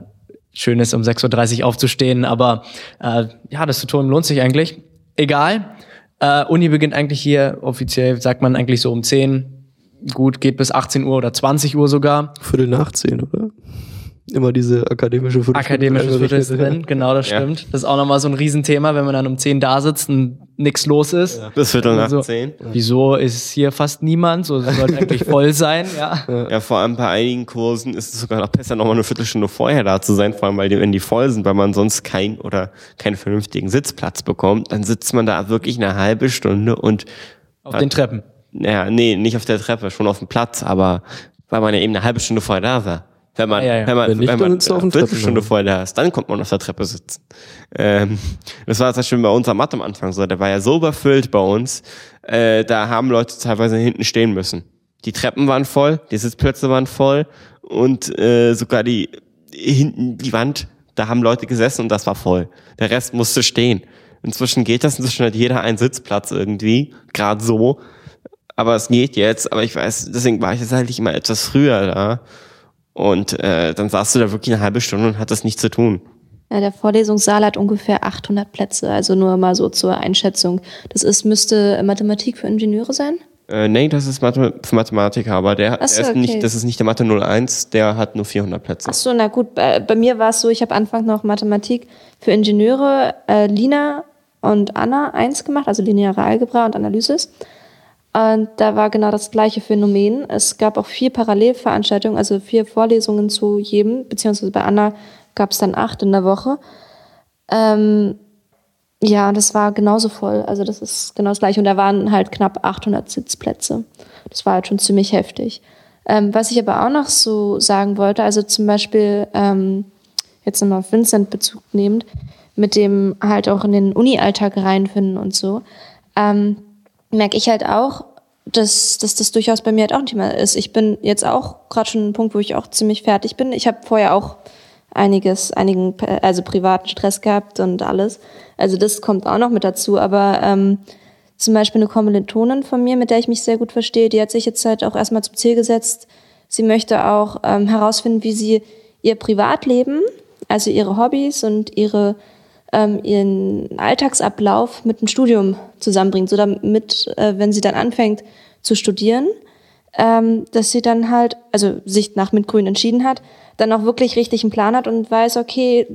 schön ist, um 6.30 Uhr aufzustehen, aber äh, ja, das Tutorium lohnt sich eigentlich. Egal. Äh, Uni beginnt eigentlich hier offiziell, sagt man eigentlich so um 10. Gut, geht bis 18 Uhr oder 20 Uhr sogar. Viertel nach zehn, oder? Immer diese akademische Viertelstunde Akademisches eingerichtet, Viertel ist drin, genau, das Ja. stimmt. Das ist auch nochmal so ein Riesenthema, wenn man dann um 10 da sitzt und nichts los ist. Bis Viertel nach Also, 10. Wieso ist hier fast niemand? So es sollte eigentlich voll sein, ja. Ja, vor allem bei einigen Kursen ist es sogar noch besser, nochmal eine Viertelstunde vorher da zu sein, vor allem weil die, wenn die voll sind, weil man sonst kein oder keinen vernünftigen Sitzplatz bekommt, dann sitzt man da wirklich eine halbe Stunde und Auf den Treppen. ja, nee, nicht auf der Treppe, schon auf dem Platz, aber weil man ja eben eine halbe Stunde vorher da war. Wenn man, Ah, ja, ja. wenn man, Wenn nicht, wenn man eine Viertelstunde da ist, dann kommt man auf der Treppe sitzen. Ähm, das war das schon bei uns am Mathe am Anfang so. Der war ja so überfüllt bei uns, äh, da haben Leute teilweise hinten stehen müssen. Die Treppen waren voll, die Sitzplätze waren voll und äh, sogar die hinten die Wand, da haben Leute gesessen und das war voll. Der Rest musste stehen. Inzwischen geht das, inzwischen hat jeder einen Sitzplatz irgendwie, gerade so. Aber es geht jetzt, aber ich weiß, deswegen war ich jetzt eigentlich immer etwas früher da. Und äh, dann saß du da wirklich eine halbe Stunde und hattest nichts zu tun. ja, der Vorlesungssaal hat ungefähr 800 Plätze, also nur mal so zur Einschätzung. Das ist, müsste Mathematik für Ingenieure sein? Äh, nee, das ist Mathe für Mathematiker, aber der, so, der ist okay. nicht, das ist nicht der Mathe 01, der hat nur 400 Plätze. Ach so, na gut, bei, bei mir war es so, ich habe Anfang noch Mathematik für Ingenieure, äh, Lina und Anna eins gemacht, also lineare Algebra und Analysis. Und da war genau das gleiche Phänomen. Es gab auch vier Parallelveranstaltungen, also vier Vorlesungen zu jedem, beziehungsweise bei Anna gab es dann acht in der Woche. Ähm, ja, das war genauso voll. Also das ist genau das gleiche. Und da waren halt knapp 800 Sitzplätze. Das war halt schon ziemlich heftig. Ähm, was ich aber auch noch so sagen wollte, also zum Beispiel ähm, jetzt nochmal auf Vincent Bezug nehmend, mit dem halt auch in den Uni-Alltag reinfinden und so, ähm, merke ich halt auch, dass, dass das durchaus bei mir halt auch ein Thema ist. Ich bin jetzt auch gerade schon ein Punkt, wo ich auch ziemlich fertig bin. Ich habe vorher auch einiges, einigen, also privaten Stress gehabt und alles. Also das kommt auch noch mit dazu. Aber ähm, zum Beispiel eine Kommilitonin von mir, mit der ich mich sehr gut verstehe, die hat sich jetzt halt auch erstmal zum Ziel gesetzt, sie möchte auch ähm, herausfinden, wie sie ihr Privatleben, also ihre Hobbys und ihre ähm, ihren Alltagsablauf mit dem Studium zusammenbringt, so damit, äh, wenn sie dann anfängt zu studieren, ähm, dass sie dann halt, also sich nach MINT-Grün entschieden hat, dann auch wirklich richtig einen Plan hat und weiß, okay,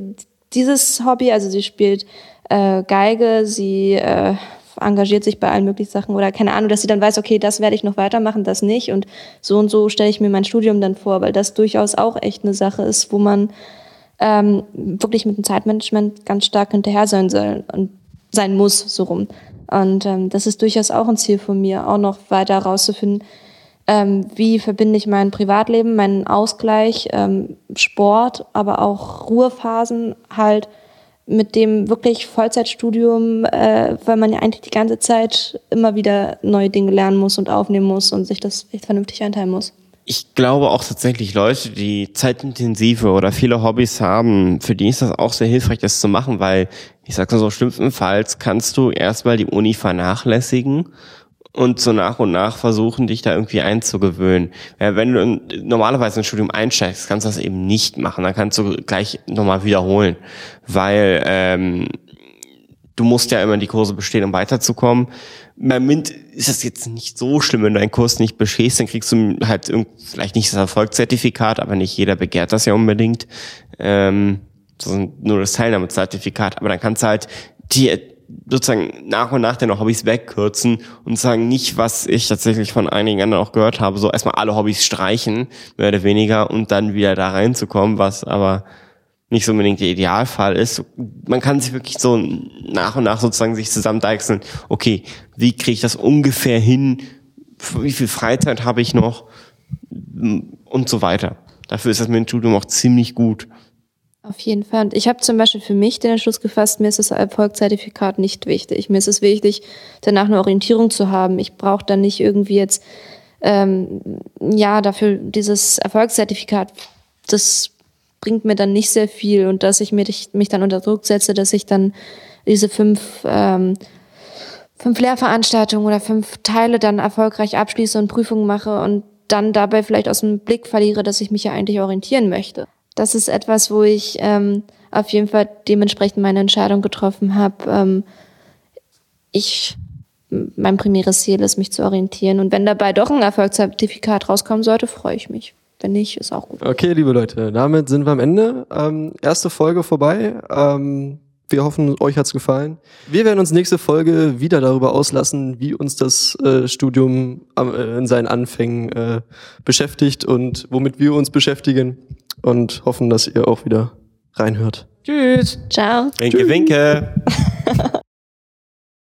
dieses Hobby, also sie spielt äh, Geige, sie äh, engagiert sich bei allen möglichen Sachen oder keine Ahnung, dass sie dann weiß, okay, das werde ich noch weitermachen, das nicht und so und so stelle ich mir mein Studium dann vor, weil das durchaus auch echt eine Sache ist, wo man ähm, wirklich mit dem Zeitmanagement ganz stark hinterher sein soll und sein muss, so rum. Und ähm, das ist durchaus auch ein Ziel von mir, auch noch weiter herauszufinden, ähm, wie verbinde ich mein Privatleben, meinen Ausgleich, ähm, Sport, aber auch Ruhephasen halt mit dem wirklich Vollzeitstudium, äh, weil man ja eigentlich die ganze Zeit immer wieder neue Dinge lernen muss und aufnehmen muss und sich das echt vernünftig einteilen muss. Ich glaube auch tatsächlich Leute, die zeitintensive oder viele Hobbys haben, für die ist das auch sehr hilfreich, das zu machen, weil ich sage so, schlimmstenfalls kannst du erstmal die Uni vernachlässigen und so nach und nach versuchen, dich da irgendwie einzugewöhnen. Ja, wenn du normalerweise ins Studium einsteigst, kannst du das eben nicht machen. Dann kannst du gleich nochmal wiederholen, weil ähm, du musst ja immer die Kurse bestehen, um weiterzukommen. Bei MINT ist das jetzt nicht so schlimm, wenn du einen Kurs nicht bestehst, dann kriegst du halt vielleicht nicht das Erfolgszertifikat, aber nicht jeder begehrt das ja unbedingt. Ähm, nur das Teilnahmezertifikat, aber dann kannst du halt die sozusagen nach und nach deine Hobbys wegkürzen und sagen nicht, was ich tatsächlich von einigen anderen auch gehört habe, so erstmal alle Hobbys streichen, mehr oder weniger, und dann wieder da reinzukommen, was aber nicht so unbedingt der Idealfall ist. Man kann sich wirklich so nach und nach sozusagen sich zusammendeichseln, okay, wie kriege ich das ungefähr hin, wie viel Freizeit habe ich noch und so weiter. Dafür ist das mit auch ziemlich gut. Auf jeden Fall. Und ich habe zum Beispiel für mich den Entschluss gefasst, mir ist das Erfolgszertifikat nicht wichtig. Mir ist es wichtig, danach eine Orientierung zu haben. Ich brauche dann nicht irgendwie jetzt, ähm, ja, dafür dieses Erfolgszertifikat, das bringt mir dann nicht sehr viel. Und dass ich mich, mich dann unter Druck setze, dass ich dann diese fünf, ähm, fünf Lehrveranstaltungen oder fünf Teile dann erfolgreich abschließe und Prüfungen mache und dann dabei vielleicht aus dem Blick verliere, dass ich mich ja eigentlich orientieren möchte das ist etwas, wo ich ähm, auf jeden Fall dementsprechend meine Entscheidung getroffen habe. Ähm, ich, mein primäres Ziel ist, mich zu orientieren. Und wenn dabei doch ein Erfolgszertifikat rauskommen sollte, freue ich mich. Wenn nicht, ist auch gut. Okay, liebe Leute, damit sind wir am Ende. Ähm, erste Folge vorbei. Ähm, wir hoffen, euch hat's gefallen. Wir werden uns nächste Folge wieder darüber auslassen, wie uns das äh, Studium äh, in seinen Anfängen äh, beschäftigt und womit wir uns beschäftigen und hoffen, dass ihr auch wieder reinhört. Tschüss. Ciao. Winke, winke. [laughs]